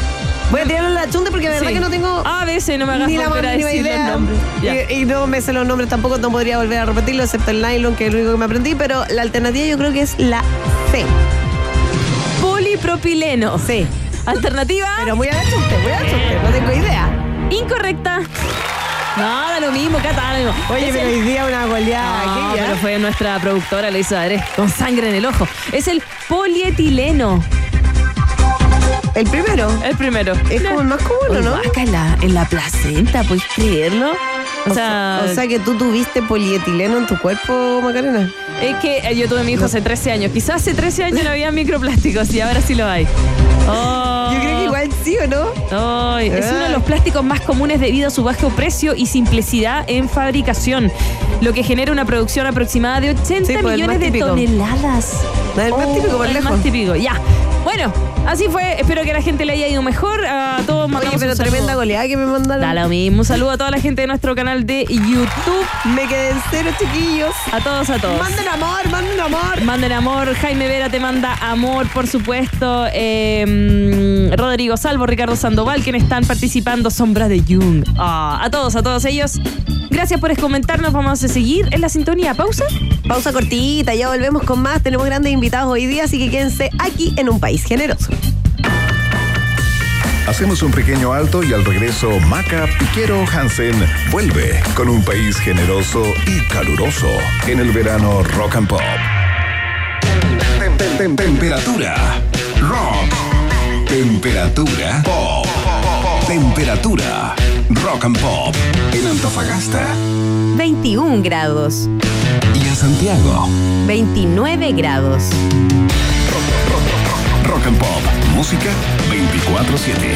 Voy a tirarlo en la chunta porque de verdad Sí. que no tengo A veces no me hagas ni la más volver a mínima decir idea. los nombres. Ya. Y, y no me sé los nombres tampoco, no podría volver a repetirlo, excepto el nylon, que es lo único que me aprendí. Pero la alternativa yo creo que es la C. Polipropileno. C. Alternativa Pero voy a la chunta, voy a la chunta, no tengo idea. incorrecta. Nada, lo mismo, Cata, da lo mismo. Oye, Es pero el- hoy día una goleada No, aquí, fue nuestra productora, le hizo Adrés, con sangre en el ojo. Es el polietileno. El primero. El primero. Es como el más común, ¿o Oye, ¿no? guaca, en la, en la placenta, ¿puedes creerlo? O sea, O sea que tú tuviste polietileno en tu cuerpo, Macarena. es que eh, yo tuve mi hijo hace 13 años. Quizás hace 13 años no había microplásticos y ahora sí lo hay. Oh. Yo creo sí o no. Ay, es uno de los plásticos más comunes debido a su bajo precio y simplicidad en fabricación, lo que genera una producción aproximada de 80 Sí, pues, millones de toneladas. El más típico por el lejos. más típico, ya. Bueno, así fue. Espero que a la gente le haya ido mejor. A todos Oye, pero tremenda goleada que me mandaron. Da lo mismo. Un saludo a toda la gente de nuestro canal de YouTube. Me quedé en cero, chiquillos. A todos, a todos. Manden amor, manden amor. Manden amor. Jaime Vera te manda amor, por supuesto. Eh, mm, Rodrigo Salvo, Ricardo Sandoval, quienes están participando. Sombra de Jung. Ah, a todos, a todos ellos. Gracias por comentarnos. Vamos a seguir en la sintonía. ¿Pausa? Pausa cortita, ya volvemos con más. Tenemos grandes invitados hoy día, así que quédense aquí en un país generoso. Hacemos un pequeño alto y al regreso Maca Piquero Hansen vuelve con un país generoso y caluroso en el verano Rock and Pop. Tem- tem- tem- Temperatura rock. Temperatura pop. Temperatura rock and pop en Antofagasta 21 grados. y en Santiago. 29 grados. Rock and Pop, música 24/7.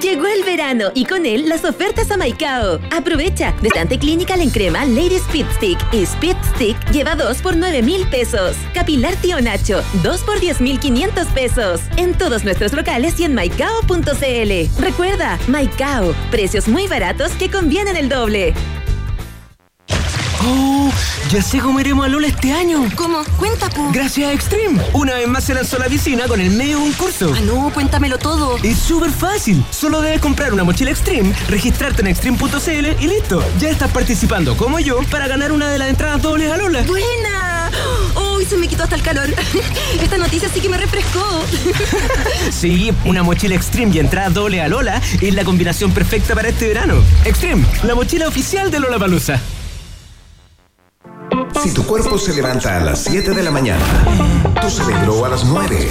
Llegó el verano y con él las ofertas a Maicao. Aprovecha. Destante Clinical en crema Lady Speed Stick y Speed Stick lleva 2 por 9 mil pesos. Capilar Tío Nacho, 2 por 10 mil 500 pesos. En todos nuestros locales y en maicao.cl. Recuerda, Maicao, precios muy baratos que convienen el doble. ¡Oh! Ya sé cómo iremos a Lola este año. ¿Cómo? Cuenta, po. Gracias a Extreme. Una vez más se lanzó la piscina con el medio concurso. Ah, no, cuéntamelo todo. Es súper fácil. Solo debes comprar una mochila Extreme, registrarte en extreme.cl y listo. Ya estás participando, como yo, para ganar una de las entradas dobles a Lola. ¡Buena! ¡Uy, se me quitó hasta el calor! Esta noticia sí que me refrescó. Sí, una mochila Extreme y entrada doble a Lola es la combinación perfecta para este verano. Extreme, la mochila oficial de Lola Palusa. Si tu cuerpo se levanta a las 7 de la mañana, tu cerebro a las 9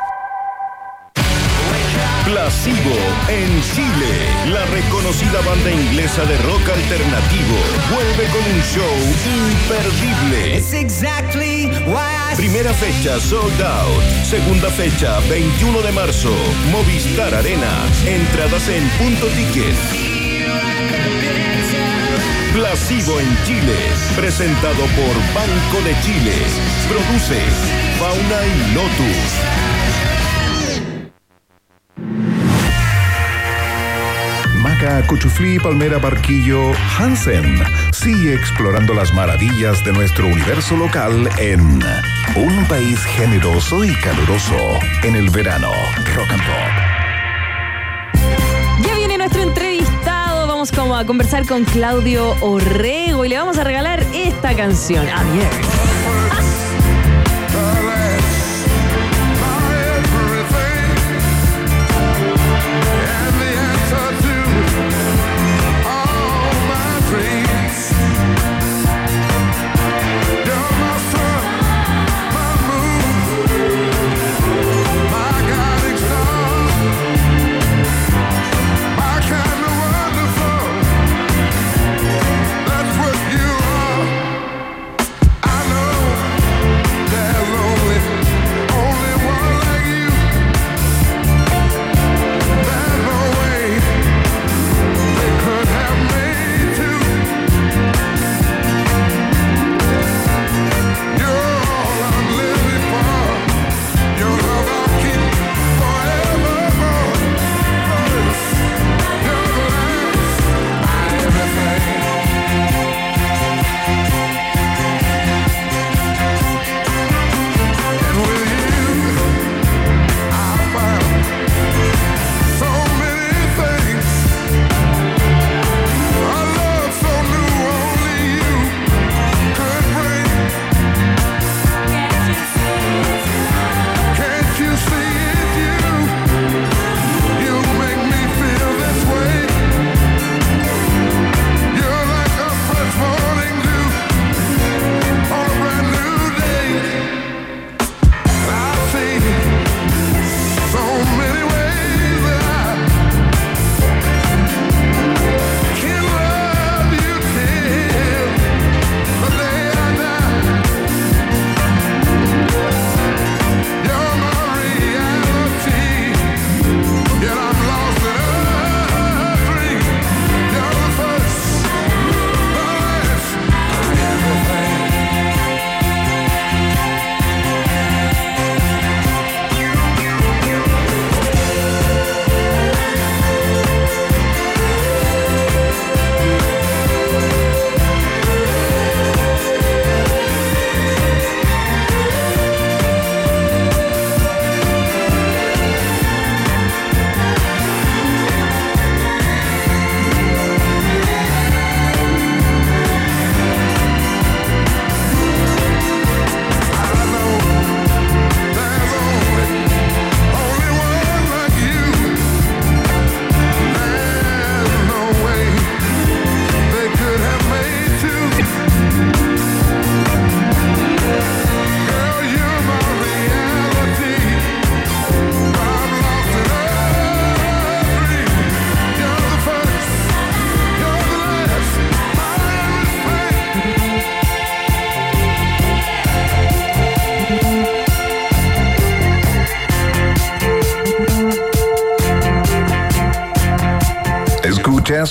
Placebo en Chile. La reconocida banda inglesa de rock alternativo vuelve con un show imperdible. Primera fecha sold out. Segunda fecha 21 de marzo. Movistar Arena. Entradas en punto ticket. Placebo en Chile. Presentado por Banco de Chile. Produce Fauna y Lotus. Cuchuflí, Palmera, Barquillo, Hansen. Sigue explorando las maravillas de nuestro universo local en un país generoso y caluroso en el verano. Rock and Pop. Ya viene nuestro entrevistado. Vamos como a conversar con Claudio Orrego y le vamos a regalar esta canción. Ah,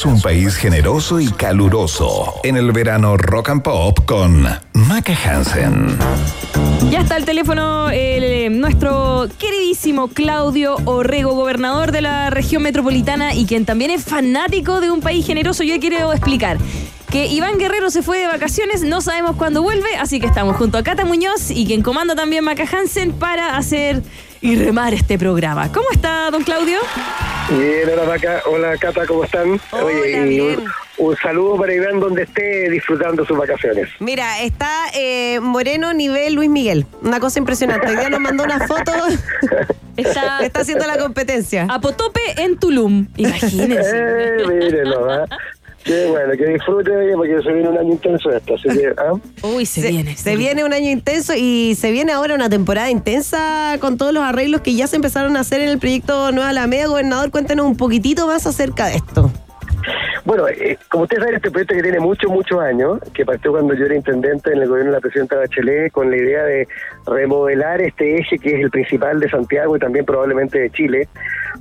Escuchas un país generoso y caluroso en el verano Rock and Pop con Maca Hansen. Ya está el teléfono el, eh, nuestro queridísimo Claudio Orrego, gobernador de la región metropolitana y quien también es fanático de un país generoso. Yo quiero explicar que Iván Guerrero se fue de vacaciones, no sabemos cuándo vuelve, así que estamos junto a Cata Muñoz y quien comanda también Maca Hansen para hacer y remar este programa. ¿Cómo está, don Claudio? Bien, hola Maca, hola Cata, ¿cómo están? Oye, y un, un saludo para Iván donde esté disfrutando sus vacaciones. Mira, está eh, Moreno nivel Luis Miguel. Una cosa impresionante. Hoy día nos mandó una foto. Está, Está haciendo la competencia. a Potope en Tulum. Imagínense. Eh, mírenlo, ¿ah? Qué bueno, que disfrute porque se viene un año intenso esto, así que, ¿ah? Uy, se, viene. Se viene un año intenso y se viene ahora una temporada intensa con todos los arreglos que ya se empezaron a hacer en el proyecto Nueva Alameda. Gobernador, cuéntenos un poquitito más acerca de esto. Bueno, eh, como ustedes saben, este proyecto que tiene muchos, muchos años, que partió cuando yo era intendente en el gobierno de la presidenta Bachelet, con la idea de remodelar este eje que es el principal de Santiago y también probablemente de Chile,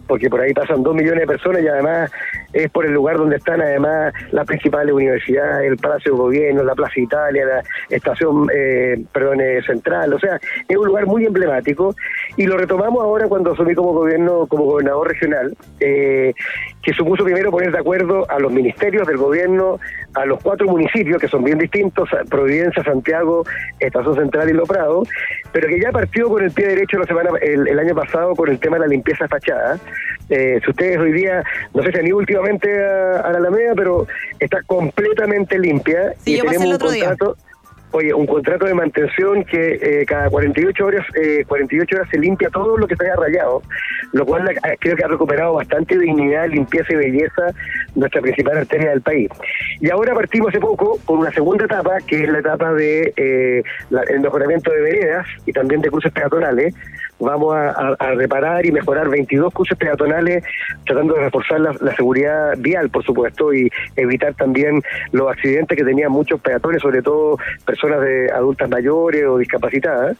porque por ahí pasan dos millones de personas y además es por el lugar donde están además las principales universidades, el Palacio de Gobierno, la Plaza Italia, la estación, eh, perdón, eh, central, o sea, es un lugar muy emblemático y lo retomamos ahora cuando asumí como gobierno, como gobernador regional, eh, que supuso primero poner de acuerdo a los ministerios del gobierno, a los cuatro municipios que son bien distintos, Providencia, Santiago, Estación Central y Lo Prado, pero que ya partió con el pie derecho la semana el, el año pasado con el tema de la limpieza fachada. Eh, si ustedes hoy día, no sé si han ido últimamente a, a la Alameda, pero está completamente limpia Sí, yo pasé el otro día. contrato. Oye, un contrato de mantención que eh, cada 48 horas eh, 48 horas se limpia todo lo que se haya rayado, lo cual eh, creo que ha recuperado bastante dignidad, limpieza y belleza nuestra principal arteria del país. Y ahora partimos hace poco con una segunda etapa, que es la etapa de eh, la- el mejoramiento de veredas y también de cruces peatonales. Vamos a, reparar y mejorar 22 cruces peatonales, tratando de reforzar la, la seguridad vial, por supuesto, y evitar también los accidentes que tenían muchos peatones, sobre todo personas de adultas mayores o discapacitadas.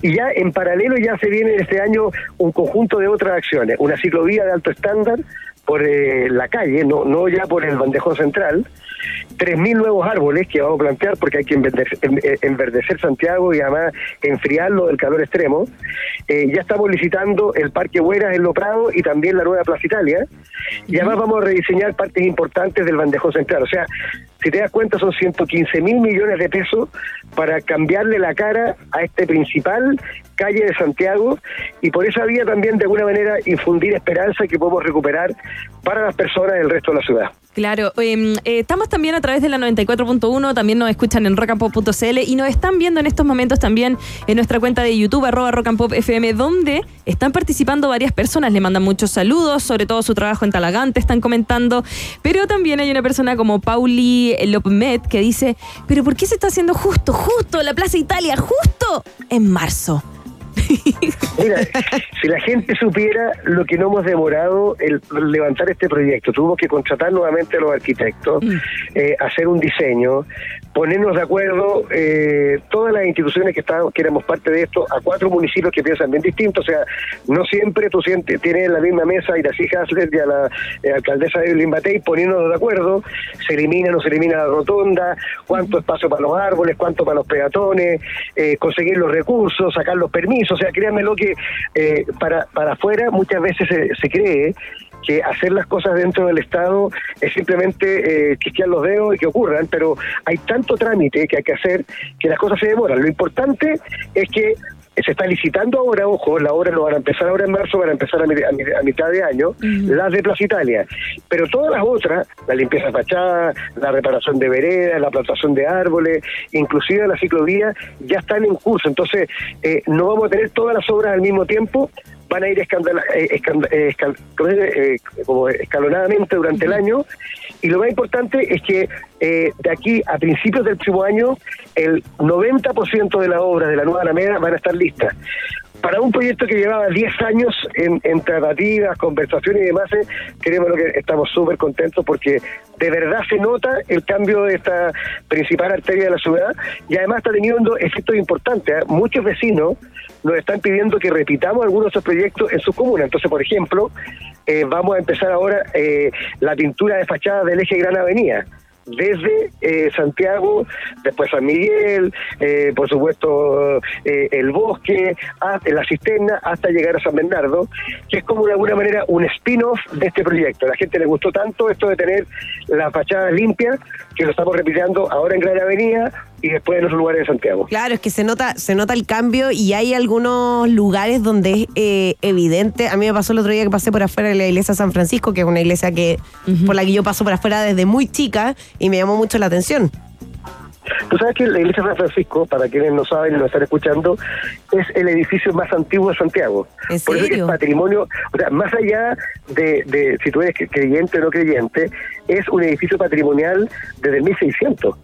Y ya en paralelo ya se viene este año un conjunto de otras acciones, una ciclovía de alto estándar por eh, la calle, no, no ya por el bandejón central, 3.000 nuevos árboles que vamos a plantear porque hay que enverdecer, en- en- enverdecer Santiago y además enfriarlo del calor extremo. Eh, ya estamos licitando el Parque Hueras en Lo Prado y también la nueva Plaza Italia. Y además vamos a rediseñar partes importantes del bandejón central. O sea, si te das cuenta, son 115 mil millones de pesos para cambiarle la cara a este principal calle de Santiago y por esa vía también de alguna manera infundir esperanza que podemos recuperar para las personas del resto de la ciudad. Claro, eh, eh, estamos también a través de la 94.1, también nos escuchan en rockandpop.cl y nos están viendo en estos momentos también en nuestra cuenta de YouTube, arroba rockandpopfm, donde están participando varias personas, le mandan muchos saludos, sobre todo su trabajo en Talagante, están comentando, pero también hay una persona como Pauli Lopmet que dice, pero ¿por qué se está haciendo justo, justo, la Plaza Italia, justo en marzo? Mira, si la gente supiera lo que no hemos demorado el levantar este proyecto, tuvimos que contratar nuevamente a los arquitectos, eh, hacer un diseño, ponernos de acuerdo eh, todas las instituciones que estamos, que éramos parte de esto, a cuatro municipios que piensan bien distinto, o sea, no siempre tú sientes, tienes en la misma mesa a Iracy Hasler y a la eh, alcaldesa de Evelyn Batey poniéndonos de acuerdo, se elimina o no se elimina la rotonda, cuánto espacio para los árboles, cuánto para los peatones, eh, conseguir los recursos, sacar los permisos, o sea, créanmelo que eh, para, para afuera muchas veces se, se cree que hacer las cosas dentro del Estado es simplemente eh, chisquear los dedos y que ocurran, pero hay tanto trámite que hay que hacer que las cosas se demoran. Lo importante es que se está licitando ahora, ojo, la obra no van a empezar ahora en marzo, van a empezar a mitad de año, las de Plaza Italia. Pero todas las otras, la limpieza de fachada, la reparación de veredas, la plantación de árboles, inclusive la ciclovía, ya están en curso. Entonces, eh, no vamos a tener todas las obras al mismo tiempo, van a ir escandala- eh, escan- eh, escal-. Eh, como escalonadamente durante el año. Y lo más importante es que eh, de aquí a principios del próximo año, el 90% de las obras de la nueva Alameda van a estar listas. Para un proyecto que llevaba 10 años en, en tratativas, conversaciones y demás, eh, creemos lo que estamos súper contentos porque de verdad se nota el cambio de esta principal arteria de la ciudad y además está teniendo efectos importantes. ¿eh? Muchos vecinos nos están pidiendo que repitamos algunos de esos proyectos en su comuna. Entonces, por ejemplo, eh, vamos a empezar ahora eh, la pintura de fachada del eje Gran Avenida desde eh, Santiago, después San Miguel, eh, por supuesto eh, el bosque, hasta la cisterna, hasta llegar a San Bernardo, que es como de alguna manera un spin-off de este proyecto. A la gente le gustó tanto esto de tener la fachada limpia, que lo estamos repitiendo ahora en Gran Avenida y después en otros lugares de Santiago. Claro, es que se nota, se nota el cambio y hay algunos lugares donde es eh, evidente. A mí me pasó el otro día que pasé por afuera de la iglesia de San Francisco, que es una iglesia que por la que yo paso por afuera desde muy chica y me llamó mucho la atención. Tú sabes que la iglesia de San Francisco, para quienes no saben y no están escuchando, es el edificio más antiguo de Santiago. ¿En Por eso que es serio? patrimonio, o sea, más allá de, de si tú eres creyente o no creyente, es un edificio patrimonial desde el 1600.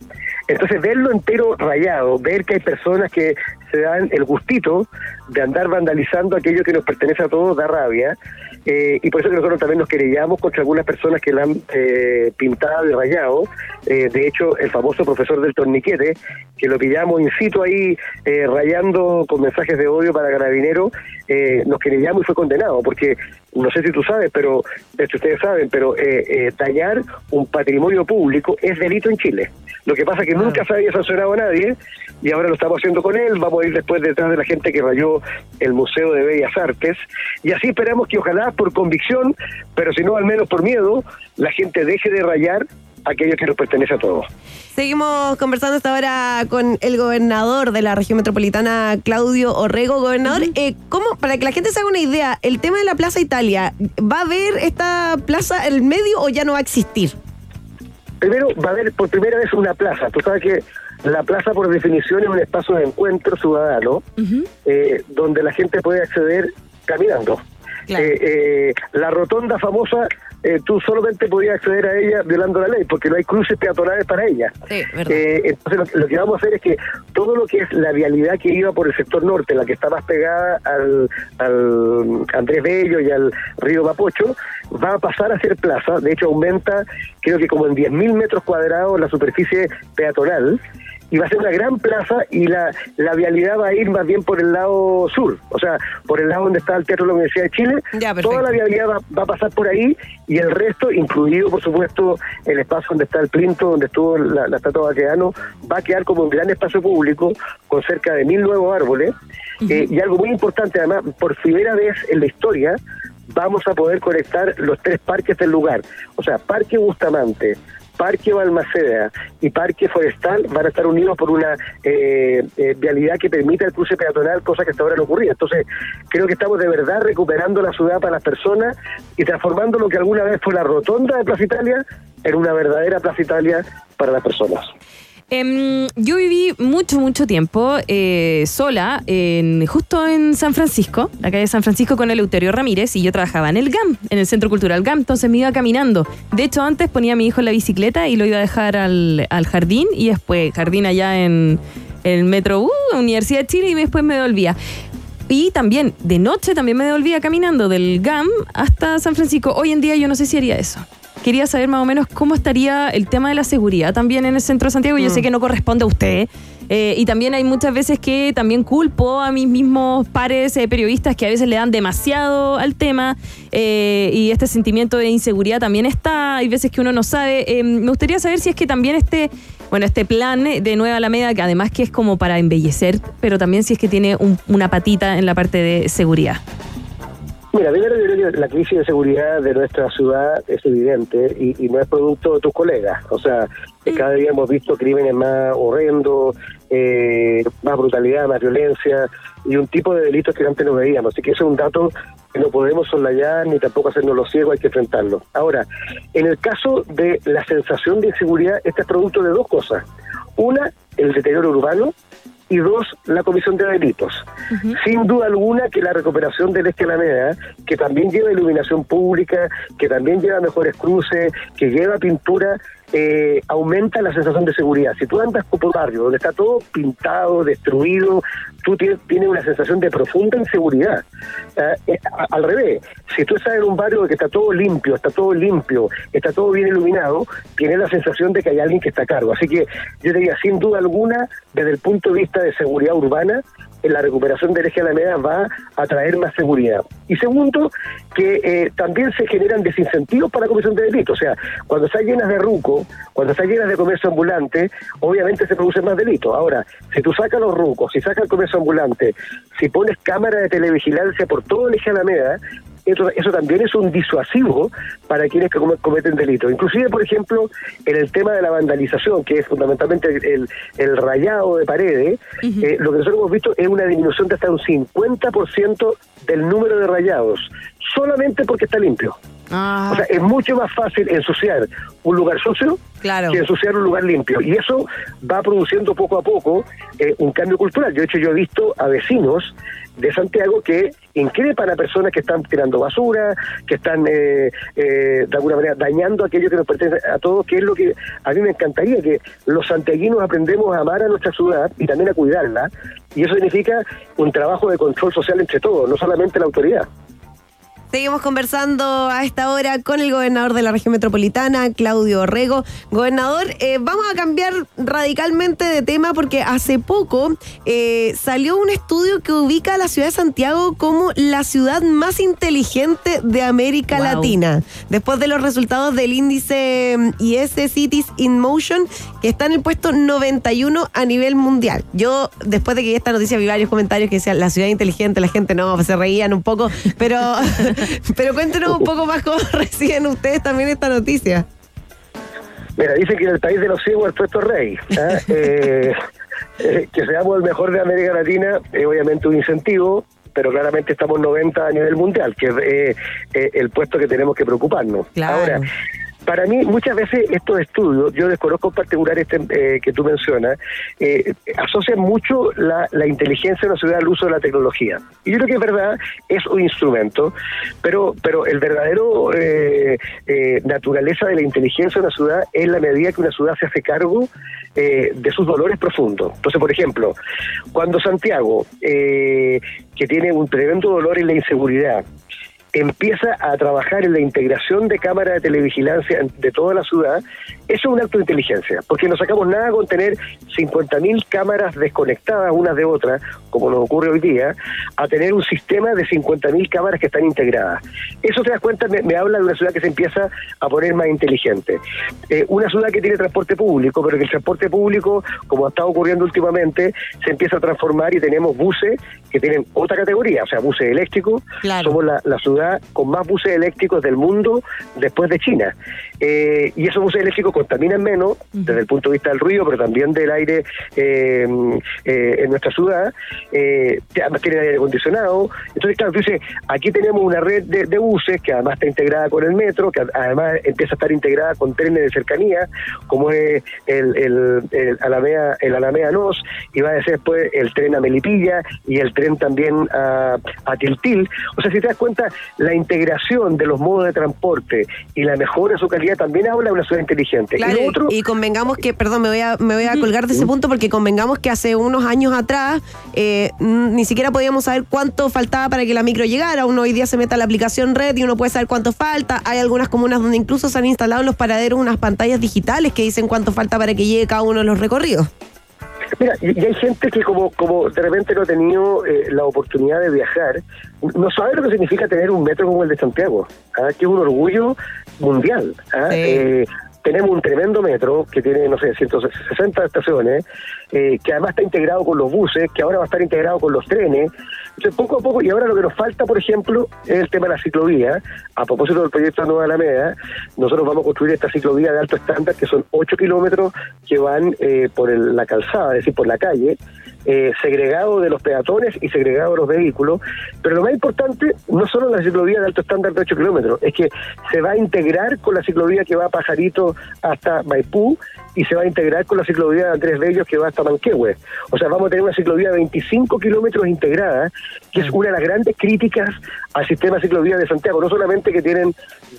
Entonces, verlo entero rayado, ver que hay personas que se dan el gustito de andar vandalizando aquello que nos pertenece a todos, da rabia. Eh, y por eso que nosotros también nos querellamos contra algunas personas que la han eh, pintado y rayado. Eh, de hecho, el famoso profesor del torniquete, que lo pillamos in situ ahí eh, rayando con mensajes de odio para carabineros, eh, nos querellamos y fue condenado, porque no sé si tú sabes, pero esto ustedes saben, pero eh, eh, tallar un patrimonio público es delito en Chile. Lo que pasa es que nunca se había sancionado a nadie y ahora lo estamos haciendo con él. Vamos a ir después detrás de la gente que rayó el Museo de Bellas Artes y así esperamos que ojalá por convicción, pero si no al menos por miedo, la gente deje de rayar aquello que nos pertenece a todos. Seguimos conversando hasta ahora con el gobernador de la región metropolitana, Claudio Orrego. Gobernador, eh, ¿cómo, para que la gente se haga una idea, el tema de la Plaza Italia, ¿va a haber esta plaza en el medio o ya no va a existir? Primero, va a haber por primera vez una plaza. Tú sabes que la plaza, por definición, es un espacio de encuentro ciudadano eh, donde la gente puede acceder caminando. Eh, eh, la rotonda famosa, tú solamente podías acceder a ella violando la ley, porque no hay cruces peatonales para ella. Eh, entonces, lo, lo que vamos a hacer es que todo lo que es la vialidad que iba por el sector norte, la que está más pegada al, al Andrés Bello y al río Mapocho, va a pasar a ser plaza. De hecho, aumenta, creo que como en 10.000 metros cuadrados la superficie peatonal. Y va a ser una gran plaza y la, la vialidad va a ir más bien por el lado sur, o sea, por el lado donde está el Teatro de la Universidad de Chile. Toda la vialidad va, va a pasar por ahí y el resto, incluido por supuesto el espacio donde está el Plinto, donde estuvo la, la estatua de Baqueano, va a quedar como un gran espacio público con cerca de mil nuevos árboles. Eh, y algo muy importante, además, por primera vez en la historia, vamos a poder conectar los tres parques del lugar. O sea, Parque Bustamante, Parque Balmaceda y Parque Forestal van a estar unidos por una eh, eh, vialidad que permita el cruce peatonal, cosa que hasta ahora no ocurría. Entonces, creo que estamos de verdad recuperando la ciudad para las personas y transformando lo que alguna vez fue la rotonda de Plaza Italia en una verdadera Plaza Italia para las personas. Em, yo viví mucho, mucho tiempo eh, sola, en, justo en San Francisco, la calle de San Francisco con Eleuterio Ramírez, y yo trabajaba en el GAM, en el Centro Cultural GAM, entonces me iba caminando. De hecho, antes ponía a mi hijo en la bicicleta y lo iba a dejar al, al jardín, y después jardín allá en el metro, Universidad de Chile, y después me devolvía. Y también, de noche también me devolvía caminando del GAM hasta San Francisco. Hoy en día yo no sé si haría eso. Quería saber más o menos cómo estaría el tema de la seguridad también en el centro de Santiago. Yo Mm. sé que no corresponde a usted. eh, y también hay muchas veces que también culpo a mis mismos pares eh, periodistas que a veces le dan demasiado al tema. eh, y este sentimiento de inseguridad también está. Hay veces que uno no sabe. Eh, me gustaría saber si es que también este, bueno, este plan de Nueva Alameda, que además que es como para embellecer, pero también si es que tiene un- una patita en la parte de seguridad. Mira, primero yo creo que la crisis de seguridad de nuestra ciudad es evidente y, no es producto de tus colegas. O sea, cada día hemos visto crímenes más horrendos, eh, más brutalidad, más violencia y un tipo de delitos que antes no veíamos. Así que eso es un dato que no podemos soslayar ni tampoco hacernos los ciegos, hay que enfrentarlo. Ahora, en el caso de la sensación de inseguridad, este es producto de dos cosas. Una, el deterioro urbano y dos, la comisión de delitos. Sin duda alguna que la recuperación del Este Alameda, que también lleva iluminación pública, que también lleva mejores cruces, que lleva pintura, eh, aumenta la sensación de seguridad. Si tú andas por un barrio donde está todo pintado, destruido, tú tienes, tienes una sensación de profunda inseguridad. Eh, a- al revés, si tú estás en un barrio que está todo limpio, está todo limpio, está todo bien iluminado, tienes la sensación de que hay alguien que está a cargo. Así que yo diría, sin duda alguna, desde el punto de vista de seguridad urbana, la recuperación del eje Alameda va a traer más seguridad. Y segundo, que eh, también se generan desincentivos para la comisión de delitos. O sea, cuando están llenas de ruco, cuando están llenas de comercio ambulante, obviamente se producen más delitos. Ahora, si tú sacas los rucos, si sacas el comercio ambulante, si pones cámara de televigilancia por todo el eje Alameda, eso, eso también es un disuasivo para quienes que come- cometen delitos. Inclusive, por ejemplo, en el tema de la vandalización, que es fundamentalmente el, el rayado de paredes, eh, lo que nosotros hemos visto es una disminución de hasta un 50% del número de rayados, solamente porque está limpio. Ah. O sea, es mucho más fácil ensuciar un lugar sucio Claro. que ensuciar un lugar limpio. Y eso va produciendo poco a poco eh, un cambio cultural. Yo, de hecho, yo he visto a vecinos de Santiago que increpan a personas que están tirando basura, que están eh, eh, de alguna manera dañando aquello que nos pertenece a todos, que es lo que a mí me encantaría, que los santiaguinos aprendemos a amar a nuestra ciudad y también a cuidarla. Y eso significa un trabajo de control social entre todos, no solamente la autoridad. Seguimos conversando a esta hora con el gobernador de la región metropolitana, Claudio Orrego. Gobernador, eh, vamos a cambiar radicalmente de tema porque hace poco eh, salió un estudio que ubica a la ciudad de Santiago como la ciudad más inteligente de América Wow. Latina. Después de los resultados del índice mm, IS Cities in Motion, que está en el puesto 91 a nivel mundial. Yo, después de que esta noticia vi varios comentarios que decían la ciudad inteligente, la gente no, se reían un poco, pero, pero cuéntenos un poco más cómo reciben ustedes también esta noticia. Mira, dicen que en el país de los ciegos el puesto es rey. ¿ah? Eh, eh, que seamos el mejor de América Latina es obviamente un incentivo, pero claramente estamos 90 a nivel mundial, que es eh, eh, el puesto que tenemos que preocuparnos. Claro. Ahora, para mí, muchas veces estos estudios, yo desconozco en particular este eh, que tú mencionas, eh, asocian mucho la, inteligencia de una ciudad al uso de la tecnología. Y yo creo que es verdad, es un instrumento, pero, pero el verdadero eh, eh, naturaleza de la inteligencia de una ciudad es la medida que una ciudad se hace cargo eh, de sus dolores profundos. Entonces, por ejemplo, cuando Santiago, eh, que tiene un tremendo dolor en la inseguridad, empieza a trabajar en la integración de cámaras de televigilancia de toda la ciudad, eso es un acto de inteligencia, porque no sacamos nada con tener 50.000 cámaras desconectadas unas de otras, como nos ocurre hoy día, a tener un sistema de 50.000 cámaras que están integradas. Eso te das cuenta, me, me habla de una ciudad que se empieza a poner más inteligente. Eh, una ciudad que tiene transporte público, pero que el transporte público, como ha estado ocurriendo últimamente, se empieza a transformar y tenemos buses que tienen otra categoría, o sea, buses eléctricos. Claro. Somos la, la ciudad con más buses eléctricos del mundo después de China. Eh, y esos buses eléctricos contaminan menos desde el punto de vista del ruido, pero también del aire eh, eh, en nuestra ciudad. Además tienen aire acondicionado. Entonces, claro, tú dices, aquí tenemos una red de, de buses que además está integrada con el metro, que además empieza a estar integrada con trenes de cercanía, como es el, el, el Alameda, el Alameda Nos, y va a ser después el tren a Melipilla y el tren también a, a Tiltil. O sea, si te das cuenta, la integración de los modos de transporte y la mejora de su calidad también habla de una ciudad inteligente. Claro, y lo otro, y convengamos que, perdón, me voy a, me voy a colgar de ese punto porque convengamos que hace unos años atrás eh, ni siquiera podíamos saber cuánto faltaba para que la micro llegara. Uno hoy día se mete a la aplicación red y uno puede saber cuánto falta. Hay algunas comunas donde incluso se han instalado en los paraderos unas pantallas digitales que dicen cuánto falta para que llegue cada uno de los recorridos. Mira, y, y hay gente que como, como de repente no ha tenido eh, la oportunidad de viajar, no sabe lo que significa tener un metro como el de Santiago, ¿ah? que es un orgullo mundial. ¿ah? Sí. Eh, tenemos un tremendo metro que tiene, no sé, 160 estaciones, eh, que además está integrado con los buses, que ahora va a estar integrado con los trenes. Entonces, poco a poco, y ahora lo que nos falta, por ejemplo, es el tema de la ciclovía. A propósito del proyecto Nueva Alameda, nosotros vamos a construir esta ciclovía de alto estándar, que son 8 kilómetros que van eh, por la calzada, es decir, por la calle, eh, segregado de los peatones y segregado de los vehículos. Pero lo más importante, no solo la ciclovía de alto estándar de 8 kilómetros, es que se va a integrar con la ciclovía que va a Pajarito hasta Maipú y se va a integrar con la ciclovía de Andrés Bellos que va hasta Manquehue. O sea, vamos a tener una ciclovía de 25 kilómetros integrada, que es una de las grandes críticas al sistema ciclovía de Santiago. No solamente que tienen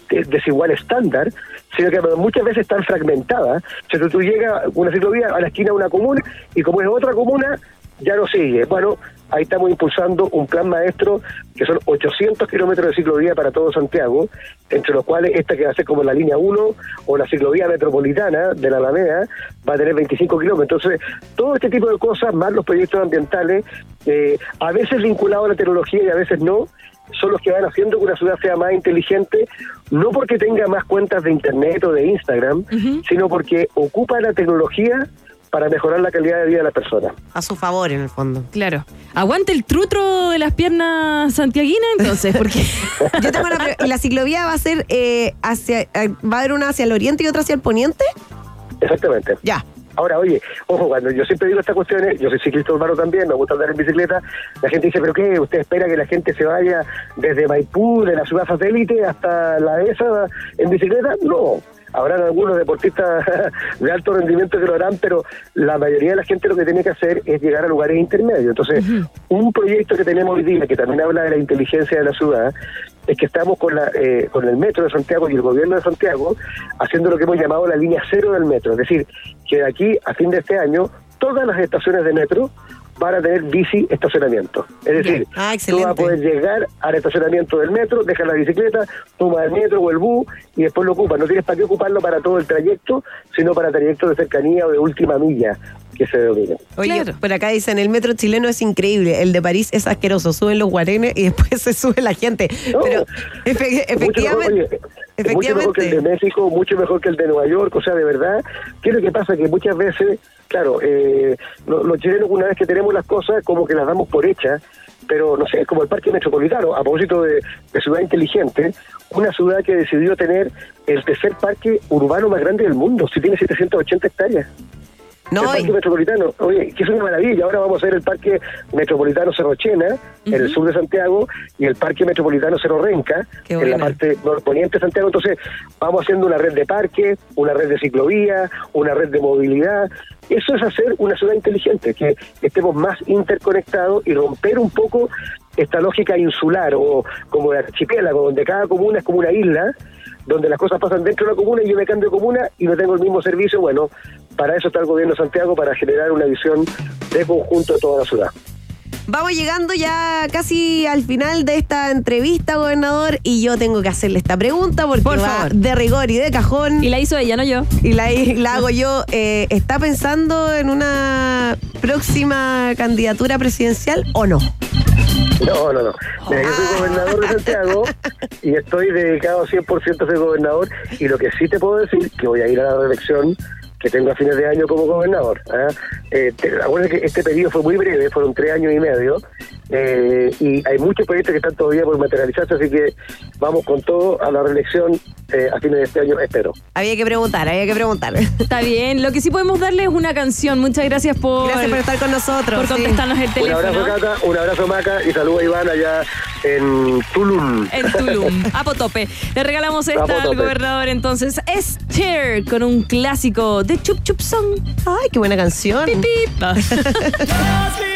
eh, desigual estándar, sino que muchas veces están fragmentadas. O sea, tú, tú llegas una ciclovía a la esquina de una comuna y como es otra comuna, ya no sigue. Bueno, ahí estamos impulsando un plan maestro que son 800 kilómetros de ciclovía para todo Santiago, entre los cuales esta que va a ser como la línea 1 o la ciclovía metropolitana de la Alameda va a tener 25 kilómetros. Entonces, todo este tipo de cosas, más los proyectos ambientales, eh, a veces vinculados a la tecnología y a veces no, son los que van haciendo que una ciudad sea más inteligente, no porque tenga más cuentas de Internet o de Instagram, sino porque ocupa la tecnología para mejorar la calidad de vida de la persona. A su favor, en el fondo. Claro. Aguante el trutro de las piernas santiaguinas, entonces, porque. Yo tengo una pre- ¿Y la ciclovía va a ser eh, hacia. eh, ¿Va a haber una hacia el oriente y otra hacia el poniente? Exactamente. Ya. Ahora, oye, ojo, cuando yo siempre digo estas cuestiones, yo soy ciclista urbano también, me gusta andar en bicicleta, la gente dice, ¿pero qué? ¿Usted espera que la gente se vaya desde Maipú, de la ciudad satélite, hasta la ESA en bicicleta? No. Habrán algunos deportistas de alto rendimiento que lo harán, pero la mayoría de la gente lo que tiene que hacer es llegar a lugares intermedios. Entonces, un proyecto que tenemos hoy día, que también habla de la inteligencia de la ciudad, es que estamos con, la, eh, con el Metro de Santiago y el Gobierno de Santiago haciendo lo que hemos llamado la línea cero del metro. Es decir, que de aquí a fin de este año, todas las estaciones de metro van a tener bici estacionamiento. Es decir, Ah, tú vas a poder llegar al estacionamiento del metro, dejas la bicicleta, tomas el metro o el bus y después lo ocupas. No tienes para qué ocuparlo para todo el trayecto, sino para trayectos de cercanía o de última milla que se denominan. Oye, por acá dicen, el metro chileno es increíble, el de París es asqueroso, suben los guarenes y después se sube la gente. Pero efe- Es mucho mejor, efectivamente, oye, es mucho mejor que el de México, mucho mejor que el de Nueva York, o sea, de verdad, ¿qué es lo que pasa? Que muchas veces, claro, eh, lo- los chilenos una vez que tenemos las cosas, como que las damos por hechas, pero no sé, como el Parque Metropolitano, a propósito de, de ciudad inteligente, una ciudad que decidió tener el tercer parque urbano más grande del mundo, si tiene 780 hectáreas. No, el Parque Metropolitano, oye, que es una maravilla. Ahora vamos a hacer el Parque Metropolitano Cerro Chena, en el sur de Santiago, y el Parque Metropolitano Cerro Renca, en la parte norponiente de Santiago. Entonces, vamos haciendo una red de parques, una red de ciclovía, una red de movilidad. Eso es hacer una ciudad inteligente, que estemos más interconectados y romper un poco esta lógica insular o como de archipiélago, donde cada comuna es como una isla, donde las cosas pasan dentro de la comuna y yo me cambio de comuna y no tengo el mismo servicio. Bueno, para eso está el gobierno de Santiago, para generar una visión de conjunto de toda la ciudad. Vamos llegando ya casi al final de esta entrevista, gobernador, y yo tengo que hacerle esta pregunta porque Por va favor. de rigor y de cajón. Y la hizo ella, no yo. Y la, la hago yo. Eh, ¿Está pensando en una próxima candidatura presidencial o no? No, no, no. Mira, yo soy gobernador de Santiago y estoy dedicado 100% a ser gobernador y lo que sí te puedo decir que voy a ir a la reelección que tengo a fines de año como gobernador. ¿ah? Eh, te- acuérdate que este periodo fue muy breve, fueron tres años y medio, eh, y hay muchos proyectos que están todavía por materializarse, así que vamos con todo a la reelección eh, a fines de este año, espero. Había que preguntar, había que preguntar. Está bien. Lo que sí podemos darle es una canción. Muchas gracias por. Gracias por estar con nosotros. Por sí. contestarnos el Un teléfono. abrazo, Cata, un abrazo, Maca, y saludos a Iván allá en Tulum. En Tulum, a Potope. Le regalamos esta al gobernador entonces. Es Cher con un clásico de Chup Chup Song. Ay, qué buena canción. Pip, pip.